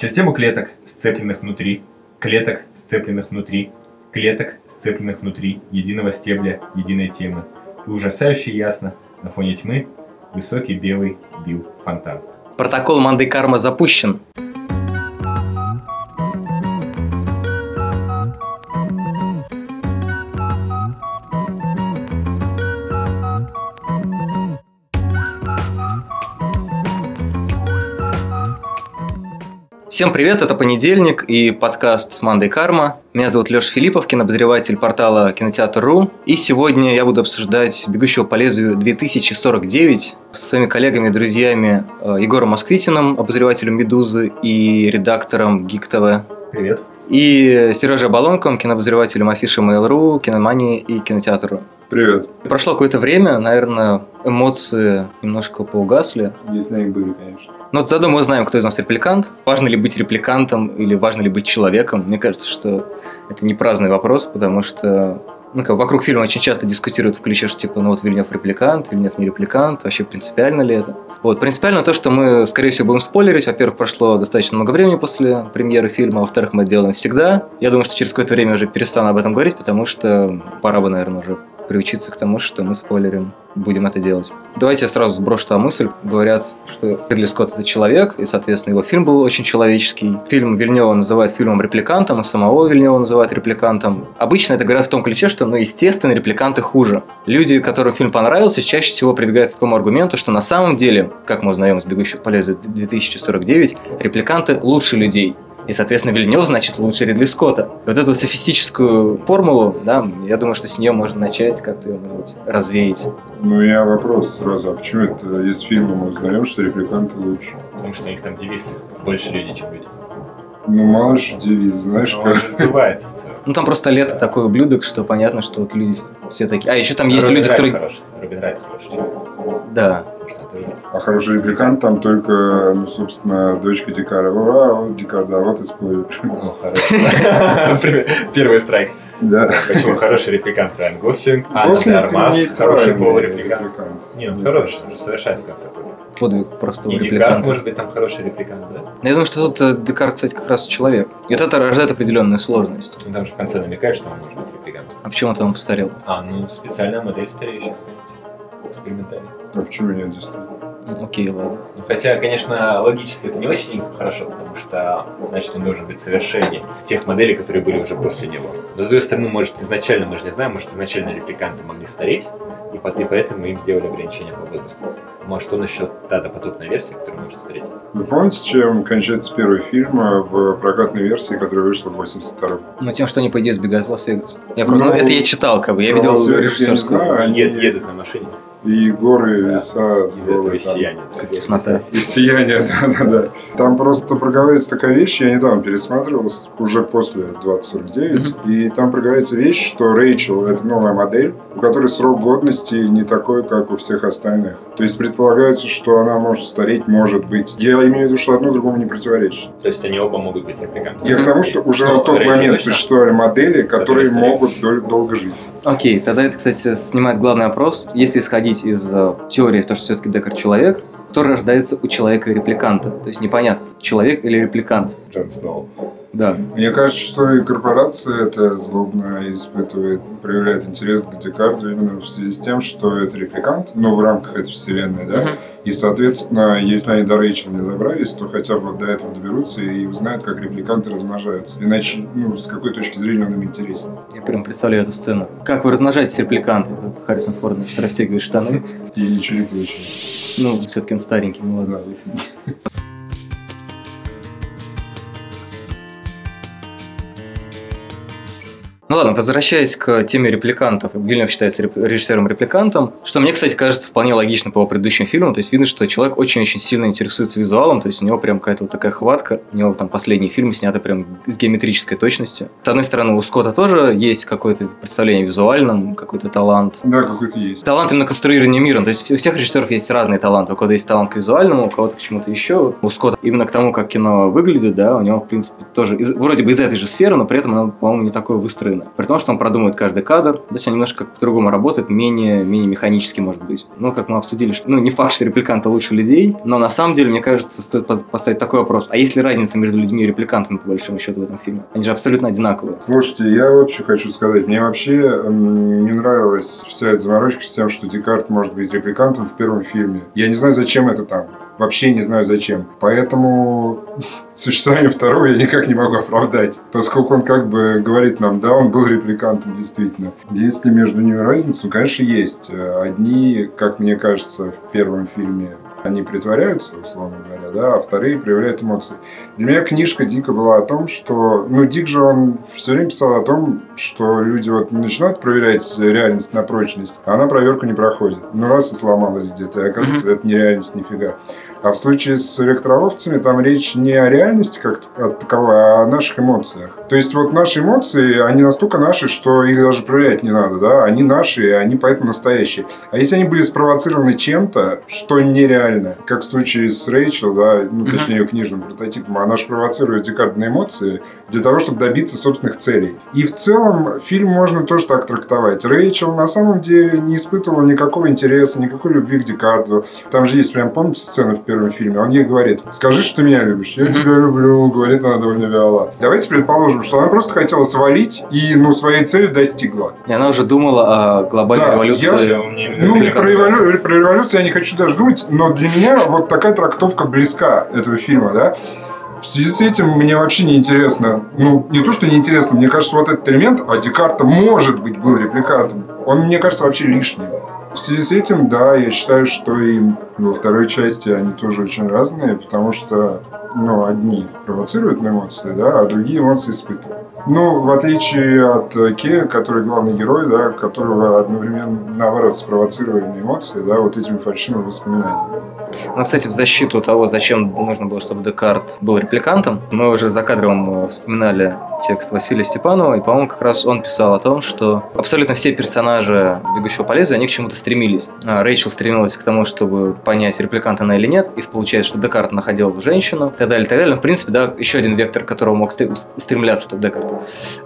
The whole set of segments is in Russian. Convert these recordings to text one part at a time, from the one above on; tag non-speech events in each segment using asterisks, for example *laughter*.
Систему клеток, сцепленных внутри, клеток, сцепленных внутри, клеток, сцепленных внутри единого стебля, единой темы. И ужасающе ясно, на фоне тьмы, высокий белый бил фонтан. Протокол Манды Карма запущен. Всем привет, это понедельник и подкаст с Мандой Карма. Меня зовут Леша Филиппов, кинообозреватель портала Кинотеатр.ру. И сегодня я буду обсуждать «Бегущего по лезвию 2049» с своими коллегами, друзьями э, Егором Москвитиным, обозревателем «Медузы» и редактором ГИК ТВ. Привет. И Сережей Балонком, кинообозревателем афиши Mail.ru, киномании и кинотеатру. Привет. Прошло какое-то время, наверное, эмоции немножко поугасли. Если они были, конечно. Ну, вот заодно мы узнаем, кто из нас репликант. Важно ли быть репликантом или важно ли быть человеком. Мне кажется, что это не праздный вопрос, потому что ну, как, вокруг фильма очень часто дискутируют в ключе, что типа, ну вот Вильнев репликант, Вильнев не репликант, вообще принципиально ли это? Вот, принципиально то, что мы, скорее всего, будем спойлерить. Во-первых, прошло достаточно много времени после премьеры фильма, во-вторых, мы это делаем всегда. Я думаю, что через какое-то время уже перестану об этом говорить, потому что пора бы, наверное, уже приучиться к тому, что мы спойлерим, будем это делать. Давайте я сразу сброшу ту мысль. Говорят, что Ридли Скотт это человек, и, соответственно, его фильм был очень человеческий. Фильм Вильнева называют фильмом репликантом, и самого Вильнева называют репликантом. Обычно это говорят в том ключе, что, ну, естественно, репликанты хуже. Люди, которым фильм понравился, чаще всего прибегают к такому аргументу, что на самом деле, как мы узнаем из «Бегущего по лезвию 2049», репликанты лучше людей. И, соответственно, Вильнев значит лучше Ридли Скотта. Вот эту софистическую формулу, да, я думаю, что с нее можно начать как-то ее, может развеять. Ну, у меня вопрос сразу. А почему это из фильма мы узнаем, что репликанты лучше? Потому что у них там девиз «больше люди, чем люди». Ну, мало же девиз, знаешь, Но как... он сбывается в целом. Ну, там просто лето такой ублюдок, что понятно, что вот люди все такие... А, еще там есть Робин люди, Райт которые... хороший. Робин Райт хороший. Да. А хороший репликант там только, ну, собственно, дочка Дикара. Ура, вот Дикар, да, вот и спойлер. Ну, хороший. *laughs* Первый страйк. Да. Почему хороший репликант Райан Гослинг, Анна де Армас, хороший полурепликант. репликант. Не, он хороший, он совершает в конце. Подвиг простого И Декарт, может быть, там хороший репликант, да? Я думаю, что тут э, Декарт, кстати, как раз человек. И вот это рождает определенную сложность. Ну, там же в конце намекает, что он может быть репликантом. А почему то он постарел? А, ну, специальная модель стареющая какая-нибудь. Экспериментальная. А почему нет здесь? Ну, Окей, ладно. Ну, хотя, конечно, логически это не очень хорошо, потому что, значит, он должен быть совершеннее тех моделей, которые были уже после него. Но, с другой стороны, может, изначально, мы же не знаем, может, изначально репликанты могли стареть, и, по- и поэтому им сделали ограничения по возрасту. Может, он еще та допотопная версия, которая может стареть. Вы помните, чем кончается первый фильм э, в прокатной версии, которая вышла в 82-м? Ну, тем, что они, по идее, сбегают в Лас-Вегас. Я ну, Ну, это я читал, как бы, я видел не режиссерскую. Они- Ед- едут на машине И горы, Да. леса, из голые этого там. сияния. Как теснота. Из сияния, *laughs* да-да-да. Там просто проговаривается такая вещь, я недавно пересматривал, уже после 2049, и там проговаривается вещь, что Рэйчел – это новая модель, у которой срок годности не такой, как у всех остальных. То есть предполагается, что она может стареть, может быть. Я имею в виду, что одно другому не противоречит. То есть они оба могут быть репликантами. Я к тому, что уже на тот Рэйчел момент точно. существовали модели, которые могут дол- долго жить. Окей, тогда это, кстати, снимает главный вопрос. Если исходить из э, теории, то, что все-таки Декарт человек, кто рождается у человека репликанта? То есть непонятно, человек или репликант. Джон Сноу. Да. Мне кажется, что и корпорация это злобно испытывает, проявляет интерес к Декарту именно в связи с тем, что это репликант, ну, в рамках этой вселенной, да, Мгм. и, соответственно, если они до Рэйчел не добрались, то хотя бы до этого доберутся и узнают, как репликанты размножаются. Иначе, ну, с какой точки зрения он им интересен. Я прям представляю эту сцену. Как вы размножаетесь репликанты? Тут Харрисон Форд, значит, расстегивает штаны. И ничего не получилось. Ну, все-таки он старенький, ну ладно. Да. Ну ладно, возвращаясь к теме репликантов, Вильнев считается реп- режиссером-репликантом, что мне, кстати, кажется вполне логично по предыдущим фильмам, то есть видно, что человек очень-очень сильно интересуется визуалом, то есть у него прям какая-то вот такая хватка, у него там последние фильмы сняты прям с геометрической точностью. С одной стороны, у Скотта тоже есть какое-то представление о визуальном, какой-то талант, Да, какой-то есть. Талант именно конструирования мира. То есть у всех режиссеров есть разные таланты. У кого-то есть талант к визуальному, у кого-то к чему-то еще. У Скотта именно к тому, как кино выглядит, да, у него, в принципе, тоже из- вроде бы из этой же сферы, но при этом оно, по-моему, не такое выстроенное. Эффективно. При том, что он продумывает каждый кадр, то есть он немножко по-другому работает, менее, менее механически, может быть. Ну, как мы обсудили, что, ну, не факт, что репликанты лучше людей, но на самом деле, мне кажется, стоит поставить такой вопрос. А есть ли разница между людьми и репликантами, по большому счету, в этом фильме? Они же абсолютно одинаковые. Слушайте, я вот что хочу сказать. Мне вообще не нравилась вся эта заморочка с тем, что Декарт может быть репликантом в первом фильме. Я не знаю, зачем это там. Вообще не знаю зачем. Поэтому существование второго я никак не могу оправдать. Поскольку он как бы говорит нам, да, он был репликантом действительно. Есть ли между ними разница? Ну, конечно, есть. Одни, как мне кажется, в первом фильме они притворяются, условно говоря, да, а вторые проявляют эмоции. Для меня книжка Дика была о том, что... Ну, Дик же, он все время писал о том, что люди вот начинают проверять реальность на прочность, а она проверку не проходит. Ну, раз и сломалась где-то, и оказывается, mm-hmm. это не реальность нифига. А в случае с электрововцами там речь не о реальности как таковой, а о наших эмоциях. То есть вот наши эмоции, они настолько наши, что их даже проверять не надо, да? Они наши, и они поэтому настоящие. А если они были спровоцированы чем-то, что нереально, как в случае с Рэйчел, да, ну, точнее, ее книжным прототипом, она же провоцирует Декарт на эмоции для того, чтобы добиться собственных целей. И в целом фильм можно тоже так трактовать. Рэйчел на самом деле не испытывала никакого интереса, никакой любви к Декарту. Там же есть прям, помните сцену в первом фильме, он ей говорит, скажи, что ты меня любишь. Я тебя люблю, говорит она довольно вяло. Давайте предположим, что она просто хотела свалить и, ну, своей цели достигла. И она уже думала о глобальной да, революции. Я, ну, про, револю, про революцию я не хочу даже думать, но для меня вот такая трактовка близка этого фильма, да. В связи с этим мне вообще не интересно, ну, не то, что не интересно, мне кажется, вот этот элемент, а Декарта, может быть, был репликантом, он, мне кажется, вообще лишним. В связи с этим, да, я считаю, что и во второй части они тоже очень разные, потому что, ну, одни провоцируют на эмоции, да, а другие эмоции испытывают. Ну, в отличие от Кея, который главный герой, да, которого одновременно, наоборот, спровоцировали на эмоции, да, вот этими фальшивыми воспоминаниями. Ну, кстати, в защиту того, зачем нужно было, чтобы Декарт был репликантом, мы уже за кадром э, вспоминали текст Василия Степанова, и, по-моему, как раз он писал о том, что абсолютно все персонажи «Бегущего по лезвию», они к чему-то стремились. А Рэйчел стремилась к тому, чтобы понять, репликант она или нет, и получается, что Декарт находил женщину, и так далее, и так далее. Но, в принципе, да, еще один вектор, к которому мог стремляться этот Декарт.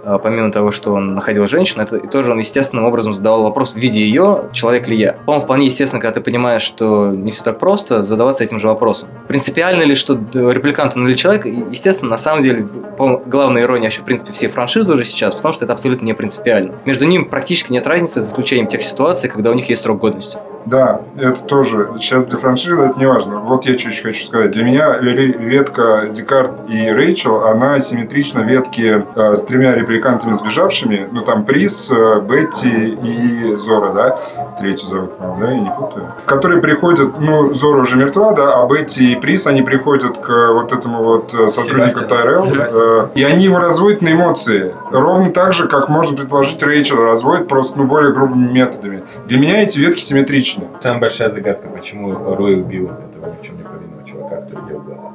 А, помимо того, что он находил женщину, это и тоже он естественным образом задавал вопрос, видя ее, человек ли я. По-моему, вполне естественно, когда ты понимаешь, что не все так просто, задаваться этим же вопросом. Принципиально ли, что репликант он или человек? Естественно, на самом деле, главная ирония вообще, в принципе, всей франшизы уже сейчас в том, что это абсолютно не принципиально. Между ними практически нет разницы, за исключением тех ситуаций, когда у них есть срок годности. Да, это тоже. Сейчас для франшизы это не важно. Вот я чуть-чуть хочу сказать. Для меня ветка Декарт и Рэйчел, она симметрична ветке э, с тремя репликантами сбежавшими. Ну, там Приз, э, Бетти и Зора, да? Третью зовут, да? Я не путаю. Которые приходят, ну, Зора уже мертва, да, а Бетти и Приз, они приходят к вот этому вот э, сотруднику Тайрелл. Э, и они его разводят на эмоции. Ровно так же, как можно предположить, Рэйчел разводит, просто, ну, более грубыми методами. Для меня эти ветки симметричны логично. Самая большая загадка, почему Рой убил этого ни в чем не повинного чувака, который делал глаза.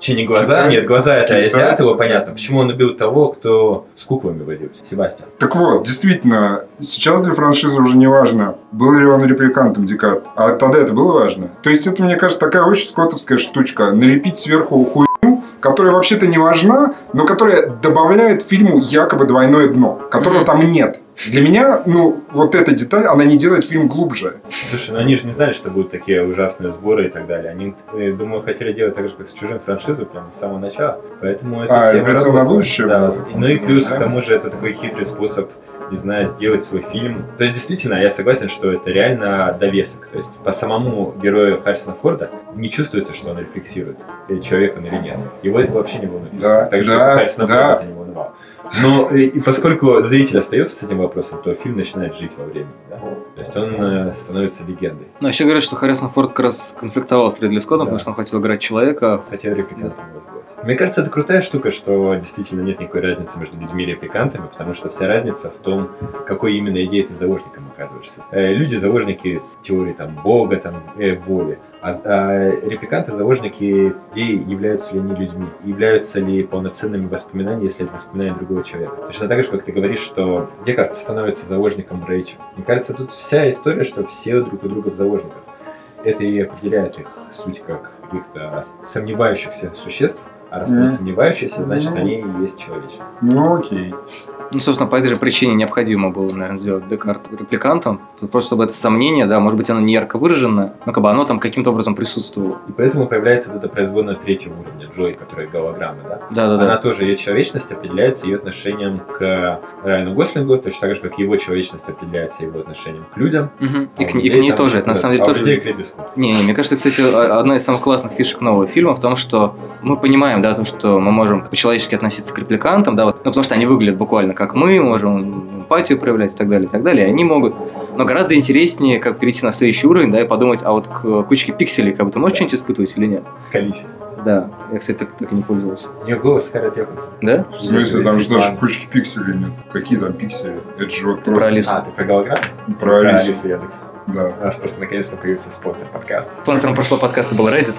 Че, не глаза? Китай? Нет, глаза это азиат, его понятно. Почему он убил того, кто с куклами возился? Себастьян. Так вот, действительно, сейчас для франшизы уже не важно, был ли он репликантом Декарт. А тогда это было важно. То есть это, мне кажется, такая очень скотовская штучка. Налепить сверху хуйню, которая вообще-то не важна, но которая добавляет фильму якобы двойное дно, которого mm-hmm. там нет. Для меня, ну, вот эта деталь, она не делает фильм глубже. Слушай, ну они же не знали, что будут такие ужасные сборы и так далее. Они, я думаю, хотели делать так же, как с чужим франшизой, прямо с самого начала. Поэтому это а, тема на будущее? Да. Ну и плюс, к тому же, это такой хитрый способ не знаю, сделать свой фильм. То есть, действительно, я согласен, что это реально довесок. То есть, по самому герою Харрисона Форда не чувствуется, что он рефлексирует, человек он или нет. Его это вообще не волнует. Да, так же, да, как Харрисона да. Форда это не волновало. Но и поскольку зритель остается с этим вопросом, то фильм начинает жить во времени. Да? То есть он э, становится легендой. Но еще говорят, что Харрисон Форд как раз конфликтовал с Ридли Скоттом, да. потому что он хотел играть человека. Хотел репликантом его сделать. Мне кажется, это крутая штука, что действительно нет никакой разницы между людьми и репликантами, потому что вся разница в том, какой именно идеей ты заложником оказываешься. Э, люди заложники теории там бога, там э, воли, а, а репликанты заложники идеи являются ли они людьми, являются ли полноценными воспоминаниями, если это воспоминания другого человека. Точно так же, как ты говоришь, что Декарт становится заложником Рэйчел. Мне кажется, тут вся история, что все друг у друга в заложниках. Это и определяет их суть как каких-то сомневающихся существ, а раз они сомневающиеся, значит, они и есть человечные. Ну окей. Ну, собственно, по этой же причине необходимо было, наверное, сделать Декарт репликантом, просто чтобы это сомнение, да, может быть, оно не ярко выраженное, но как бы оно там каким-то образом присутствовало. И поэтому появляется вот эта производная третьего уровня, Джой, которая голограмма, да? Да-да-да. Она тоже, ее человечность определяется ее отношением к Райану Гослингу, точно так же, как его человечность определяется его отношением к людям. Мгм. А И, к, и к ней там- тоже, это на самом деле а тоже... людей к. Не, не, мне кажется, кстати, одна из самых классных фишек нового фильма в том, что мы понимаем, да, то, что мы можем по-человечески относиться к репликантам, да, вот, ну, потому что они выглядят буквально как мы, можем эмпатию проявлять и так далее, и так далее, и они могут. Но гораздо интереснее, как перейти на следующий уровень, да, и подумать, а вот к кучке пикселей, как бы ты можешь что-нибудь испытывать или нет? Калиси. Да, я, кстати, так, так и не пользовался. У нее голос Скарлетт Йоханссон. Да? В смысле, там же даже кучки пикселей нет. Какие там пиксели? Это же вот Ты про просто... Алису. А, ты про голограмму? Про Алису. Яндекс. Да. У нас просто наконец-то появился спонсор подкаста. Спонсором прошлого подкаста был Reddit.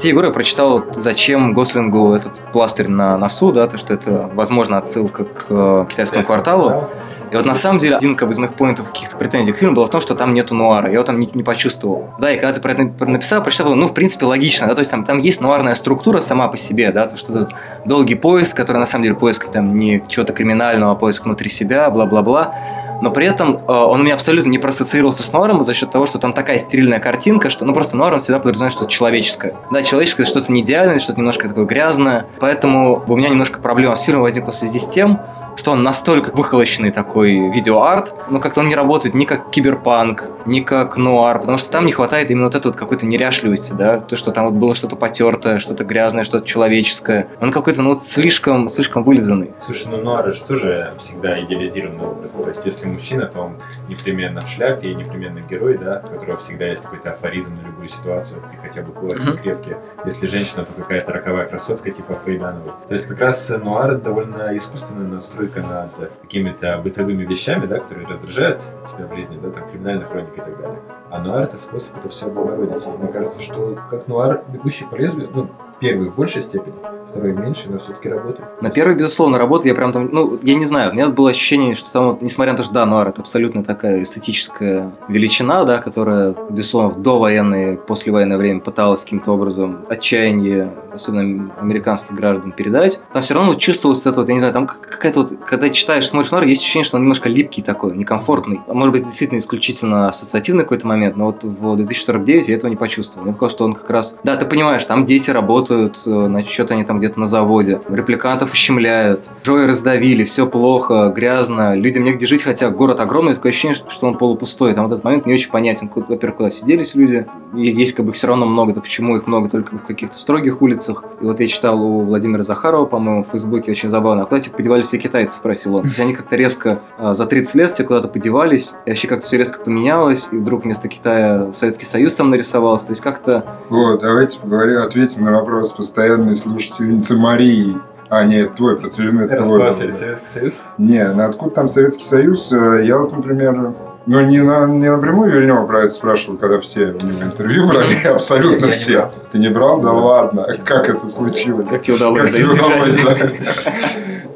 Те, Егор, я прочитал, зачем Гослингу этот пластырь на носу, да, то, что это, возможно, отсылка к э, китайскому кварталу. И вот на самом деле один как бы, из моих поинтов каких-то претензий к фильму было в том, что там нету нуара. Я его там не, не почувствовал. Да, и когда ты про это напи- написал, прочитал, было, ну, в принципе, логично. Да, то есть там, там есть нуарная структура сама по себе, да, то, что этот долгий поиск, который на самом деле поиск там не чего-то криминального, а поиск внутри себя, бла-бла-бла. Но при этом э, он у меня абсолютно не проассоциировался с нуаром за счет того, что там такая стерильная картинка, что ну просто нуар он всегда подразумевает что-то человеческое. Да, человеческое что-то не идеальное, что-то немножко такое грязное. Поэтому у меня немножко проблема с фильмом возникла в связи с тем, что он настолько выхолощенный такой видеоарт, но как-то он не работает ни как киберпанк, ни как нуар, потому что там не хватает именно вот этой вот какой-то неряшливости, да, то, что там вот было что-то потертое, что-то грязное, что-то человеческое. Он какой-то, ну, вот слишком, слишком вылизанный. Слушай, ну нуар же тоже всегда идеализированный образ. То есть, если мужчина, то он непременно в шляпе и непременно герой, да, у которого всегда есть какой-то афоризм на любую ситуацию, и хотя бы кулаки Мгм. крепкие. Если женщина, то какая-то роковая красотка типа Фейдановой. То есть, как раз нуар довольно искусственная настройка над какими-то бытовыми вещами, да, которые раздражают тебя в жизни, да, там, криминальная хроника и так далее. А нуар это способ это все облагородить. Мне кажется, что как нуар, бегущий по лезвию, ну, первый в большей степени, второй в меньшей, но все-таки работает. На первой, безусловно, работа, я прям там, ну, я не знаю, у меня было ощущение, что там, вот, несмотря на то, что, да, нуар это абсолютно такая эстетическая величина, да, которая, безусловно, в довоенное, послевоенное время пыталась каким-то образом отчаяние, особенно американских граждан, передать, там все равно вот чувствовалось это вот, я не знаю, там как- какая-то вот, когда читаешь, смотришь нуар, есть ощущение, что он немножко липкий такой, некомфортный. Может быть, действительно исключительно ассоциативный какой-то момент, но вот в 2049 я этого не почувствовал. Мне показалось, что он как раз, да, ты понимаешь, там дети работают, э, значит, что-то они там где-то на заводе, репликантов ущемляют, Джои раздавили, все плохо, грязно, людям негде жить, хотя город огромный, такое ощущение, что- он полупустой. Там вот этот момент не очень понятен, во-первых, куда все делись люди, и есть как бы все равно много, да почему их много? Только в каких-то строгих улицах. И вот я читал у Владимира Захарова, по-моему, в Фейсбуке очень забавно, а куда типа подевались все китайцы, спросил он. То есть они как-то резко а, за 30 лет все куда-то подевались, и вообще как-то все резко поменялось, и вдруг вместо Китая Советский Союз там нарисовался. То есть как-то Вот, давайте поговорим, ответим на вопрос постоянной слушательницы Марии. А, нет, твой про целину, это твой. Распался был, ли да. Советский Союз? Не, ну откуда там Советский Союз? Э, Я вот, например, ну не, на, не напрямую Вильнева про это спрашивал, когда все у него интервью брали, абсолютно Я не все. брал. Ты не брал? Да ладно, как это случилось? как тебе удалось Как тебе удалось, да?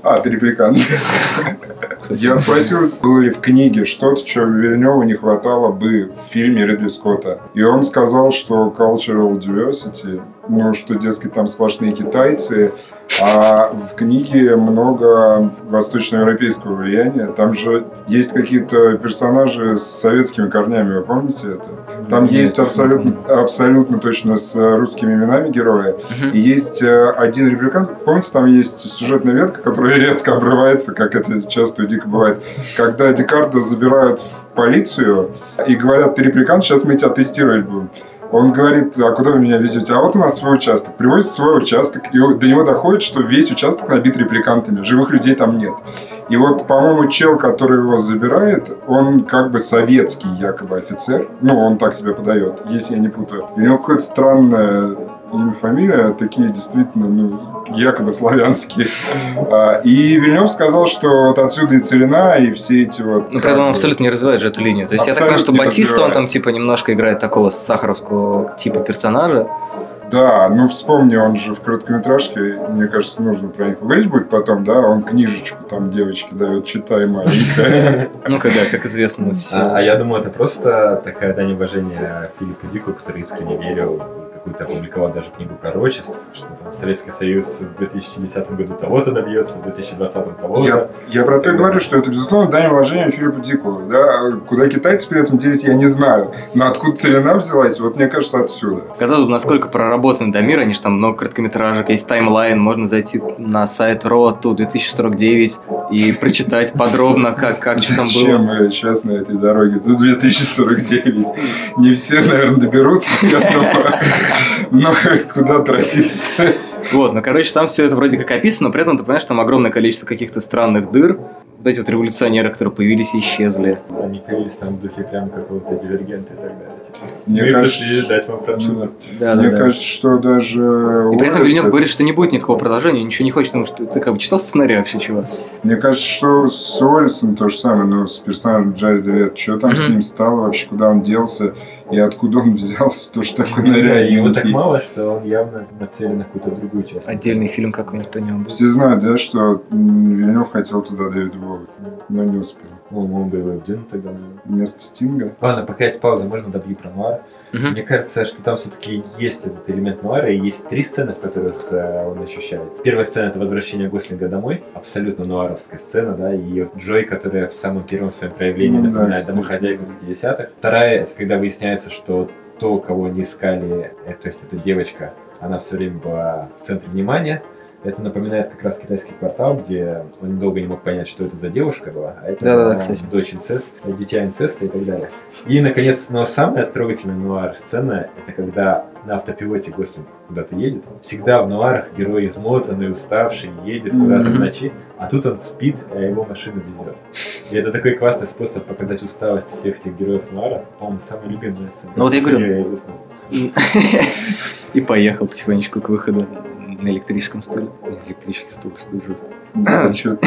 А, ты репликант. Я спросил, было ли в книге что-то, чего Вильневу не хватало бы в фильме Ридли Скотта. И он сказал, что cultural diversity, ну, что, дескать, там сплошные китайцы, а в книге много восточноевропейского влияния. Там же есть какие-то персонажи с советскими корнями, вы помните это? Там есть абсолютно, абсолютно точно с русскими именами героя. И есть э, один репликант, помните, там есть сюжетная ветка, которая *laughs* резко обрывается, как это часто и дико бывает. Когда Декарта забирают в полицию и говорят, ты репликант, сейчас мы тебя тестировать будем. Он говорит, а куда вы меня везете? А вот у нас свой участок. Привозит свой участок, и до него доходит, что весь участок набит репликантами. Живых людей там нет. И вот, по-моему, чел, который его забирает, он как бы советский якобы офицер. Ну, он так себя подает, если я не путаю. И у него какое-то странное имя, фамилия, такие действительно, ну, якобы славянские. А, И Вильнев сказал, что вот отсюда и целина, и все эти вот... Ну, этом он абсолютно не развивает же эту линию. То есть я так понимаю, что Батиста, он там типа немножко играет такого сахаровского типа персонажа. Да, ну вспомни, он же в короткометражке, мне кажется, нужно про них поговорить будет потом, да, он книжечку там девочке дает, читай маленькая. *laughs* Ну, когда, как известно, все. А, а я думаю, это просто такая дань уважения Филиппу Дику, который искренне верил, какую-то опубликовал даже книгу пророчеств, что там Советский Союз в 2010 году того-то добьется, в 2020 того-то. Я, я про то и говорю, что это, безусловно, дань уважения Филиппу Дику. Да? Куда китайцы при этом делись, я не знаю. Но откуда целина взялась, вот мне кажется, отсюда. Когда тут насколько проработан Дамир, они же там много короткометражек, есть таймлайн, можно зайти на сайт Road to 2049 и *laughs* прочитать подробно, как, как что там Зачем было. мы сейчас на этой дороге? Тут 2049. Не все, наверное, доберутся, я думаю. Но *laughs* куда торопиться? Вот, ну, короче, там все это вроде как описано, но при этом ты понимаешь, там огромное количество каких-то странных дыр. Вот эти вот революционеры, которые появились и исчезли. Они появились там в духе прям какого-то дивергента и так далее. Типа, Мне мы кажется, пришли дать вам франшизу. Да, Мне да, да. кажется, что даже... И при этом Вильнев это- говорит, что не будет никакого продолжения, ничего не хочет, потому что ты как бы читал сценарий вообще, чего? Мне кажется, что с Уоррисом то же самое, но с персонажем Джареда Лето. Что там с ним стало вообще, куда он делся и откуда он взялся, тоже такой Да, его так мало, что он явно нацелен на какую-то другую часть. Отдельный фильм какой-нибудь про него. Все знают, да, что Вильнев хотел туда Дэвид Боуи, но не успел. Ну, он бы его в Дюну тогда. Вместо Стинга. Ладно, пока есть пауза, можно добью про нуар. Мне кажется, что там все-таки есть этот элемент нуара, и есть три сцены, в которых э, он ощущается. Первая сцена — это возвращение Гослинга домой, абсолютно нуаровская сцена, да, и Джой, которая в самом первом своем проявлении Ну да, напоминает кстати. домохозяйку 50-х. Вторая — это когда выясняется, что то, кого не искали, э, то есть эта девочка, она все время была в центре внимания, это напоминает как раз китайский квартал, где он долго не мог понять, что это за девушка была, а это Да-да-да, была кстати. дочь инцест, дитя инцеста и так далее. И, наконец, но самая трогательная нуар-сцена — это когда на автопилоте Гослинг куда-то едет. Всегда в нуарах герой измотанный, уставший, едет куда-то в ночи, а тут он спит, а его машина везет. И это такой классный способ показать усталость всех этих героев нуара. По-моему, самая любимая сцена. Ну вот я говорю. Я. *laughs* И поехал потихонечку к выходу на электрическом стуле. Ой, Электрический стул, что жестко. Да, чё-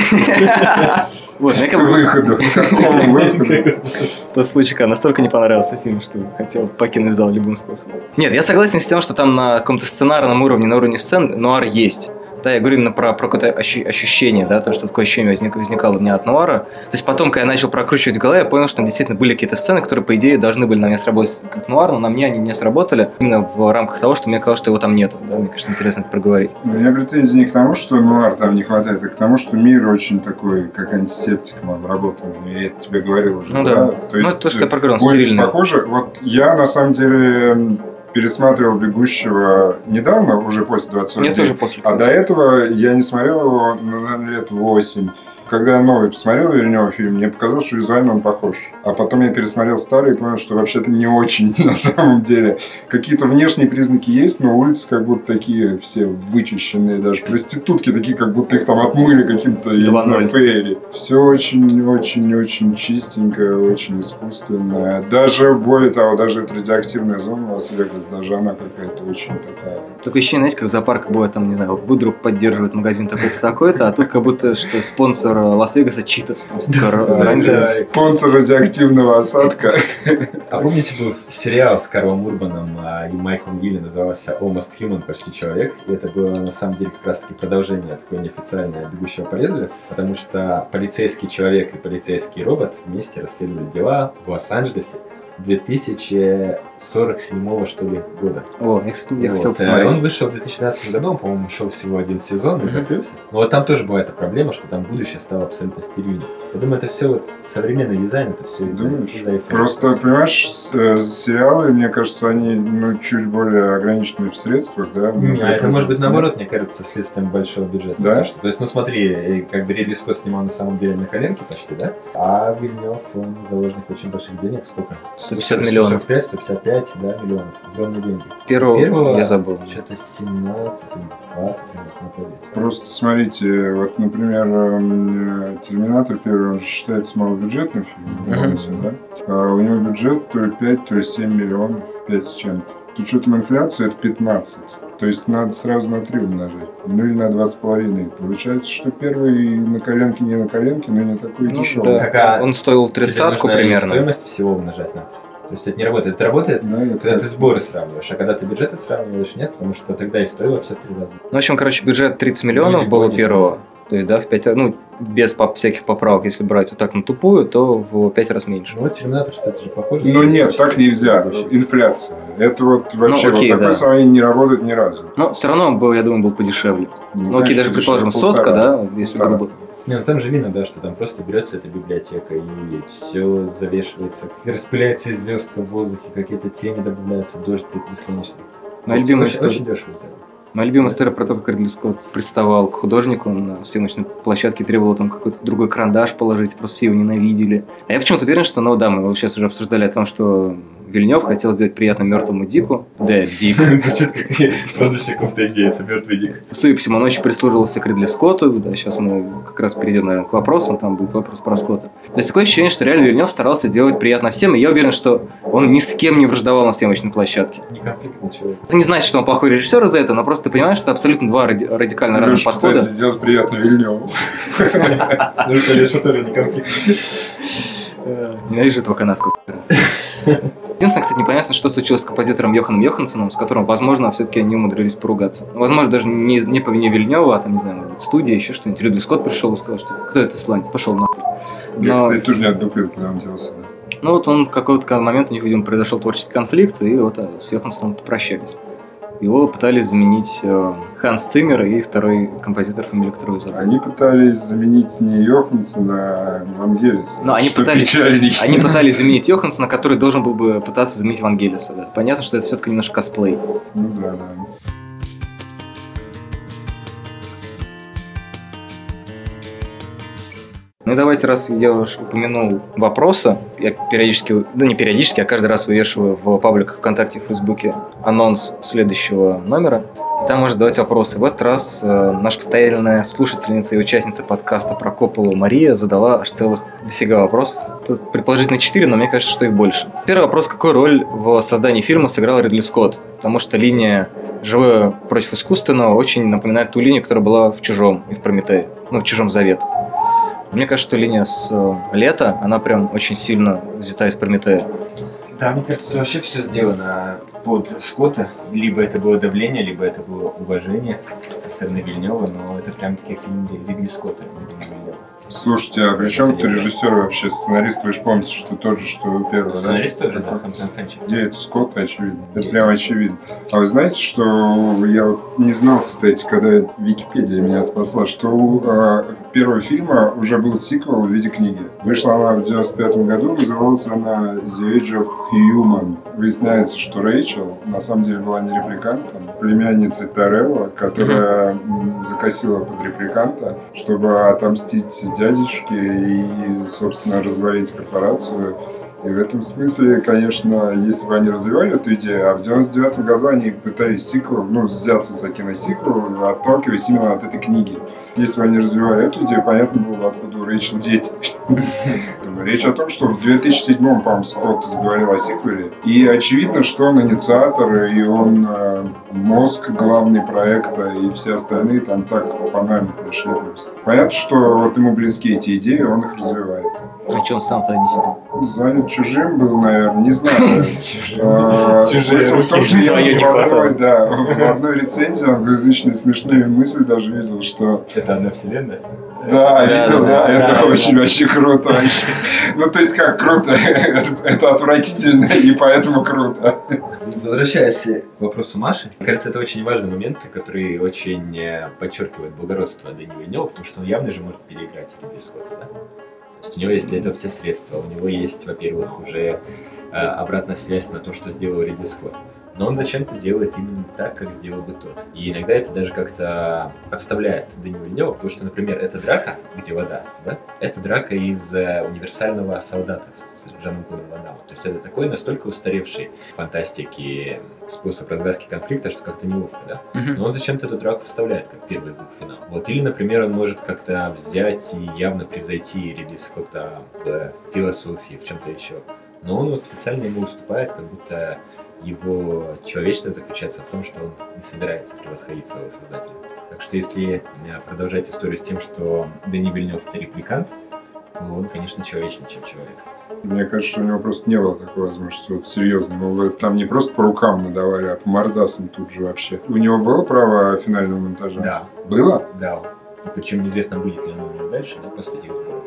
Вот, мне К как бы выходу. *laughs* К какому выходу? *laughs* тот случай, когда настолько не понравился фильм, что хотел покинуть зал любым способом. Нет, я согласен с тем, что там на каком-то сценарном уровне, на уровне сцен нуар есть. Да, я говорю именно про, про какое-то ощу- ощущение, да, то, что такое ощущение возник, возникало не от нуара. То есть потом, когда я начал прокручивать в голове, я понял, что там действительно были какие-то сцены, которые, по идее, должны были на меня сработать как нуар, но на мне они не сработали именно в рамках того, что мне казалось, что его там нету. Да, мне кажется, интересно это проговорить. У меня претензии не к тому, что нуар там не хватает, а к тому, что мир очень такой, как антисептиком обработан. Я это тебе говорил уже. Ну да. То ну, есть это то, что я проговорил, похожи. Вот я, на самом деле, пересматривал «Бегущего» недавно, уже после 20 Мне тоже после. А кстати. до этого я не смотрел его, ну, наверное, лет 8. Когда я новый посмотрел Вильнева фильм, мне показалось, что визуально он похож. А потом я пересмотрел старый и понял, что вообще-то не очень *laughs* на самом деле. Какие-то внешние признаки есть, но улицы как будто такие все вычищенные. Даже проститутки такие, как будто их там отмыли каким-то, я не 2:0. знаю, Fairy. Все очень-очень-очень чистенькое, очень искусственное. Даже, более того, даже эта радиоактивная зона Лас-Вегас, даже она какая-то очень такая Такое ощущение, знаете, как в зоопарке бывает, там, не знаю, выдру поддерживает магазин такой-то, такой-то, а тут как будто, что спонсор Лас-Вегаса Cheetos. *laughs* Спонсор радиоактивного осадка. А помните, был сериал с Карлом Урбаном а, и Майклом Гилли, назывался Almost Human, почти человек. И это было на самом деле как раз таки продолжение такое неофициальное бегущего по лезвию, потому что полицейский человек и полицейский робот вместе расследовали дела в Лос-Анджелесе 2047 что ли года. О, я, кстати, я Вот, хотел э, посмотреть. Он вышел в 2012 году, он, по-моему, шел всего один сезон и Мгм. закрылся. Но вот там тоже была эта проблема, что там будущее стало абсолютно стерильным. Я думаю, это все вот современный дизайн, это все из-за Думаешь? из-за iPhone. Просто, понимаешь, э, сериалы, мне кажется, они ну, чуть более ограничены в средствах, да? ну, а это может быть наоборот, мне кажется, следствием большого бюджета. Да? Что, то есть, ну смотри, э, как бы Ридли Скотт снимал на самом деле на коленке почти, да? А Вильнев, он заложник очень больших денег. Сколько? 150 миллионов. 145, 155, да, миллионов. Огромные деньги. Первого, Первого я забыл. Что-то 17 или 20 минут на повес. Просто смотрите, вот, например, эм, Терминатор первый, он же считается малобюджетным фильмом, да? А у него бюджет то ли 5, то ли 7 миллионов, 5 с чем-то. С учетом инфляции это 15. То есть надо сразу на 3 умножать. Ну или на 2,5. Получается, что первый на коленке не на коленке, но не такой Ну, дешевый. да. Так, а Он стоил тридцатку примерно. стоимость всего умножать надо. То есть это не работает. Это работает, Да, это когда как- ты сборы сравниваешь, а когда ты бюджеты сравниваешь, нет, потому что тогда и стоило все в три раза. Ну, в общем, короче, бюджет 30 миллионов Люди было первого. То есть, да, в пять раз, ну, без поп- всяких поправок, если брать вот так на тупую, то в пять раз меньше. Ну вот Терминатор, кстати, же похоже. Ну нет, так нельзя. Инфляция. Это вот вообще окей, вот такое да. сравнение не работает ни разу. Но все равно, он был, я думаю, был подешевле. Ну, окей, Конечно, даже, предположим, сотка, да, если Полтора. грубо. Не, ну там же видно, да, что там просто берется эта библиотека и все завешивается, распыляется звездка в воздухе, какие-то тени добавляются, дождь бесконечно. Моя То есть любимая история. очень дешево. это. Моя любимая история про то, как Ридли Скотт приставал к художнику на съемочной площадке, требовал там какой-то другой карандаш положить, просто все его ненавидели. А я почему-то уверен, что, ну да, мы вот сейчас уже обсуждали о том, что Вильнев хотел сделать приятно мертвому Дику. Да, Дик. *laughs* Звучит как прозвище какого-то индейца, мертвый дик. Судя по всему, он очень прислуживался к Ридли Скотту. Да, сейчас мы как раз перейдем, наверное, к вопросам, там будет вопрос про Скотта. То есть такое ощущение, что реально Вильнев старался сделать приятно всем, и я уверен, что он ни с кем не враждовал на съемочной площадке. Не конфликтный человек. Это не значит, что он плохой режиссер из-за этого, но просто ты понимаешь, что абсолютно два ради- радикально разных Леша подхода. пытается сделать приятно Вильневу. *laughs* Ну что, Леша тоже не конфликтный. Ненавижу этого канадского. Единственное, кстати, непонятно, что случилось с композитором Йоханом Йохансsoном, с которым, возможно, все-таки они умудрились поругаться. Возможно, даже не, не по вине Вильнева, а там, не знаю, может быть, студия, еще что-нибудь. Ридли Скотт пришел и сказал, что кто это сланец, пошел нахуй. Я, Но- кстати, тоже не отдуплил, когда он делал сюда. Ну вот он в какой-то момент у них, видимо, произошел творческий конфликт, и вот а, с Йоханссоном попрощались. Его пытались заменить э, Ханс Циммер и второй композитор, фамилию которого забыл. Они пытались заменить не Йоханссона, а Вангелиса. Но они пытались- печальней. Они пытались заменить Йоханссона, который должен был бы пытаться заменить Вангелиса. Да. Понятно, что это все-таки немножко косплей. Ну да, да. Ну и давайте, раз я уж упомянул вопросы, я периодически, ну не периодически, а каждый раз вывешиваю в пабликах ВКонтакте и Фейсбуке анонс следующего номера. И там можно задавать вопросы. В этот раз э, наша постоянная слушательница и участница подкаста про Копполу Мария задала аж целых дофига вопросов. Тут предположительно 4, но мне кажется, что их больше. Первый вопрос. Какую роль в создании фильма сыграл Ридли Скотт? Потому что линия живое против искусственного очень напоминает ту линию, которая была в «Чужом» и в «Прометее». Ну, в «Чужом завет». Мне кажется, что линия с э, лета, она прям очень сильно взята из Прометея. Да, мне кажется, это вообще все сделано под Скотта. Либо это было давление, либо это было уважение со стороны Вильнева, но это прям таки фильм Ридли Скотта. а. Слушайте, а при чем тут режиссер вообще? Сценарист, вы же помните, что тот же, что у первого, да? Сценарист тоже, да, Хэмптон Френчи. Где это Скотт, очевидно. Это прям очевидно. А вы знаете, что я вот не знал, кстати, когда Википедия меня спасла, что у э, первого фильма уже был сиквел в виде книги. Вышла она в 95 году, называлась она The Age of Human. Выясняется, что Рэйчел на самом деле была не репликантом, племянницей Тарелла, которая закосила под репликанта, чтобы отомстить дядечке и, собственно, развалить корпорацию. И в этом смысле, конечно, если бы они развивали эту идею, а в 99 году они пытались сиквел, ну, взяться за киносиквел, отталкиваясь именно от этой книги. Если бы они развивали эту идею, понятно было бы, откуда у Рэйчел дети. Речь о том, что в 2007, по-моему, Скотт заговорил о сиквеле. И очевидно, что он инициатор, и он э, мозг главный проекта, и все остальные там так банально пришли просто. Понятно, что вот ему близки эти идеи, он их развивает. А что он сам-то не снял? Занят чужим был, наверное, не знаю. *laughs* Э, Чужие смысл в том, что в одной- хватало. да, в одной рецензии англоязычной смешные мысли даже видел, что Это одна вселенная? да, Да, видел, да, это да, очень да. вообще круто. Ну, то есть как круто, *laughs* это отвратительно и поэтому круто. Возвращаясь к вопросу Маши, мне кажется, это очень важный момент, который очень э, подчеркивает благородство Дэни Вильнева, потому что он явно же может переиграть Ридли Скотта, да? Есть у него есть для этого все средства, у него есть, во-первых, уже э, обратная связь на то, что сделал Ридли Скотт. Но он зачем-то делает именно так, как сделал бы тот. И иногда это даже как-то подставляет Дэни Вильнева, потому что, например, эта драка, где вода, да, это драка из э, универсального солдата с Жаном Клодом Ван Даммом. То есть это такой настолько устаревший в фантастике способ развязки конфликта, что как-то неловко, да? Но он зачем-то эту драку вставляет, как первый из двух финал. Вот, или, например, он может как-то взять и явно превзойти Ридли Скотта в философии, в чем-то еще. Но он вот специально ему уступает, как будто его человечность заключается в том, что он не собирается превосходить своего создателя. Так что если э, продолжать историю с тем, что Дани Вильнев это репликант, ну, он, конечно, человечнее, чем человек. Мне кажется, что у него просто не было такой возможности, вот серьезно. Мы бы там не просто по рукам надавали, а по мордасам тут же вообще. У него было право финального монтажа? Да, Было? да. Причем неизвестно, будет ли оно у него дальше, да, после этих сборов.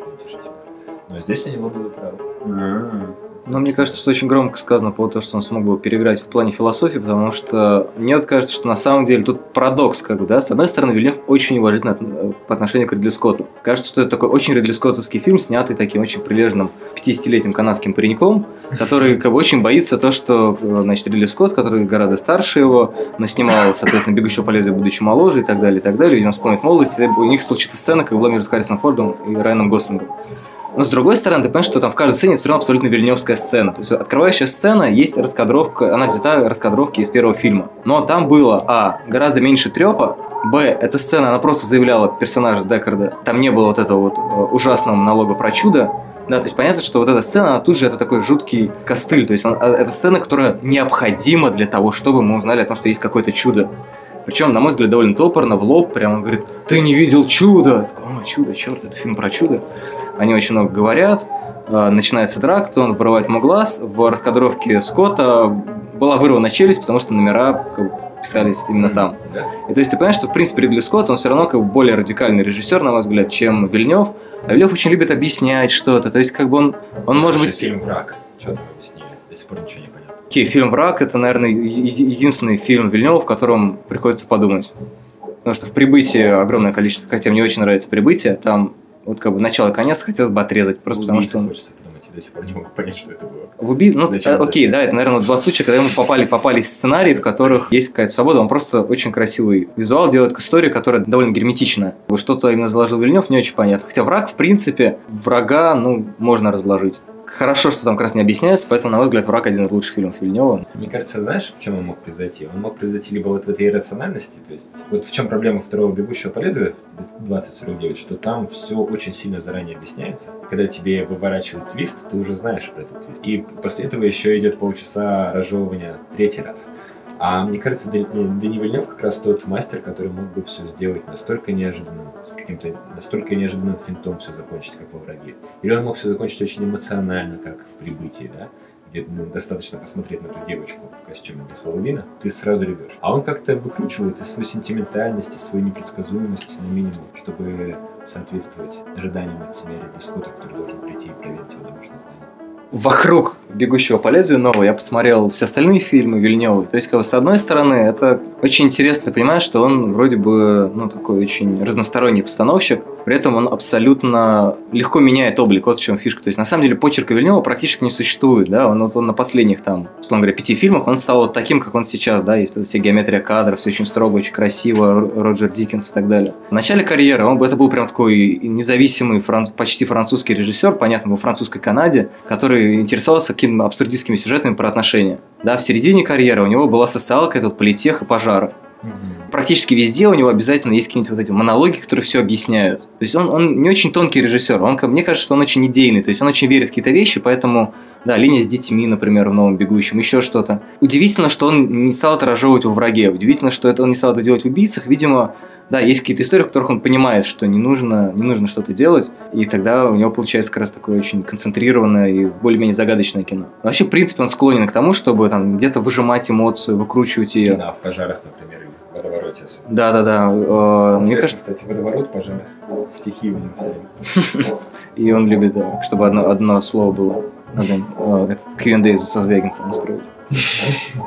Но здесь у него было право. А, Но мне кажется, что очень громко сказано по поводу того, что он смог бы переиграть в плане философии, потому что мне кажется, что на самом деле тут парадокс, как бы, да. С одной стороны, Вильнев очень уважительно от- по отношению к Ридли Скотту. Кажется, что это такой очень Ридли Скоттовский фильм, снятый таким очень прилежным 50-летним канадским пареньком, который как бы очень боится то, что, э, значит, Ридли Скотт, который гораздо старше его, наснимал, соответственно, «Бегущего по лезвию», будучи моложе и так далее, и так далее. Видимо, вспомнит молодость, и у них случится сцена, как была между Харрисоном Фордом и Райаном Гослингом. Но с другой стороны, ты понимаешь, что там в каждой сцене все равно абсолютно вильневская сцена. То есть открывающая сцена есть раскадровка, она взята раскадровки из первого фильма. Но там было, а, гораздо меньше трепа, б, эта сцена, она просто заявляла персонажа Декарда. Там не было вот этого вот э, ужасного монолога про чудо. Да, то есть понятно, что вот эта сцена, она тут же это такой жуткий костыль. То есть он- э, это сцена, которая необходима для того, чтобы мы узнали о том, что есть какое-то чудо. Причем, на мой взгляд, довольно топорно, в лоб, прямо он говорит, ты не видел чудо. Я такой, О, чудо, черт, это фильм про чудо. Они очень много говорят, э, начинается драка, потом он вырывает ему глаз. В раскадровке Скотта была вырвана челюсть, потому что номера писались именно там. И то есть ты понимаешь, что в принципе Ридли Скотт, он все равно как бы более радикальный режиссер, на мой взгляд, чем Вильнев. А Вильнев очень любит объяснять что-то. То есть как бы он, он может быть... фильм «Враг». Что там объяснили? До сих пор ничего не понятно. Окей, фильм «Враг» — это, наверное, единственный фильм Вильнева, в котором приходится подумать. Потому что в «Прибытии» огромное количество, хотя мне очень нравится «Прибытие», там вот как бы начало и конец хотелось бы отрезать, просто потому что... хочется подумать, я до сих пор не могу понять, что это было. В уби... Ну, Зачем э, окей, да, это, наверное, два случая, когда ему попали, попались сценарии, в которых есть какая-то свобода. Он просто очень красивый визуал делает к истории, которая довольно герметичная. Вот что-то именно заложил Вильнев, не очень понятно. Хотя враг, в принципе, врага, ну, можно разложить. Хорошо, что там как раз не объясняется, поэтому, на мой взгляд, «Враг» один из лучших фильмов Вильнева. Мне кажется, знаешь, в чем он мог превзойти? Он мог превзойти либо вот в этой иррациональности, то есть вот в чем проблема второго «Бегущего по лезвию» 2049, что там все очень сильно заранее объясняется. Когда тебе выворачивают твист, ты уже знаешь про этот твист. И после этого еще идет полчаса разжевывания третий раз. А мне кажется, Дани Вильнев как раз тот мастер, который мог бы все сделать настолько неожиданным, с каким-то настолько неожиданным финтом все закончить, как во враге. Или он мог все закончить очень эмоционально, как в прибытии, да? где ну, достаточно посмотреть на эту девочку в костюме для Хэллоуина, ты сразу ревешь. А он как-то выкручивает и свою сентиментальность, и свою непредсказуемость на минимум, чтобы соответствовать ожиданиям от себя Ридли Скотта, который должен прийти и проверить его домашнее задание. Вокруг «Бегущего по лезвию» нового я посмотрел все остальные фильмы Вильнева. То есть, как бы, с одной стороны, это очень интересно, ты понимаешь, что он вроде бы, ну, такой очень разносторонний постановщик, при этом он абсолютно легко меняет облик, вот в чем фишка. То есть, на самом деле, почерка Вильнева практически не существует, да, он, вот он на последних, там, условно говоря, пяти фильмах, он стал вот таким, как он сейчас, да, есть вся геометрия кадров, все очень строго, очень красиво, Ро- Роджер Диккенс и так далее. В начале карьеры он, это был прям такой независимый, фран- почти французский режиссер, понятно, во французской Канаде, который интересовался какими-то абсурдистскими сюжетами про отношения. Да, в середине карьеры у него была социалка, этот политех и пожары практически везде у него обязательно есть какие-нибудь вот эти монологи, которые все объясняют. То есть он, он не очень тонкий режиссер, он, мне кажется, что он очень идейный, то есть он очень верит в какие-то вещи, поэтому, да, линия с детьми, например, в «Новом бегущем», еще что-то. Удивительно, что он не стал это разжевывать во враге, удивительно, что это он не стал это делать в «Убийцах», видимо, да, есть какие-то истории, в которых он понимает, что не нужно, не нужно что-то делать, и тогда у него получается как раз такое очень концентрированное и более-менее загадочное кино. Но вообще, в принципе, он склонен к тому, чтобы там где-то выжимать эмоцию, выкручивать ее. Да, в пожарах, например, водовороте. Да, да, да. Мне кажется, кстати, водоворот, пожары, стихи у него все *laughs* и он любит, да, чтобы одно, одно слово было. Надо э, Q&A со Звягинцем устроить. *laughs*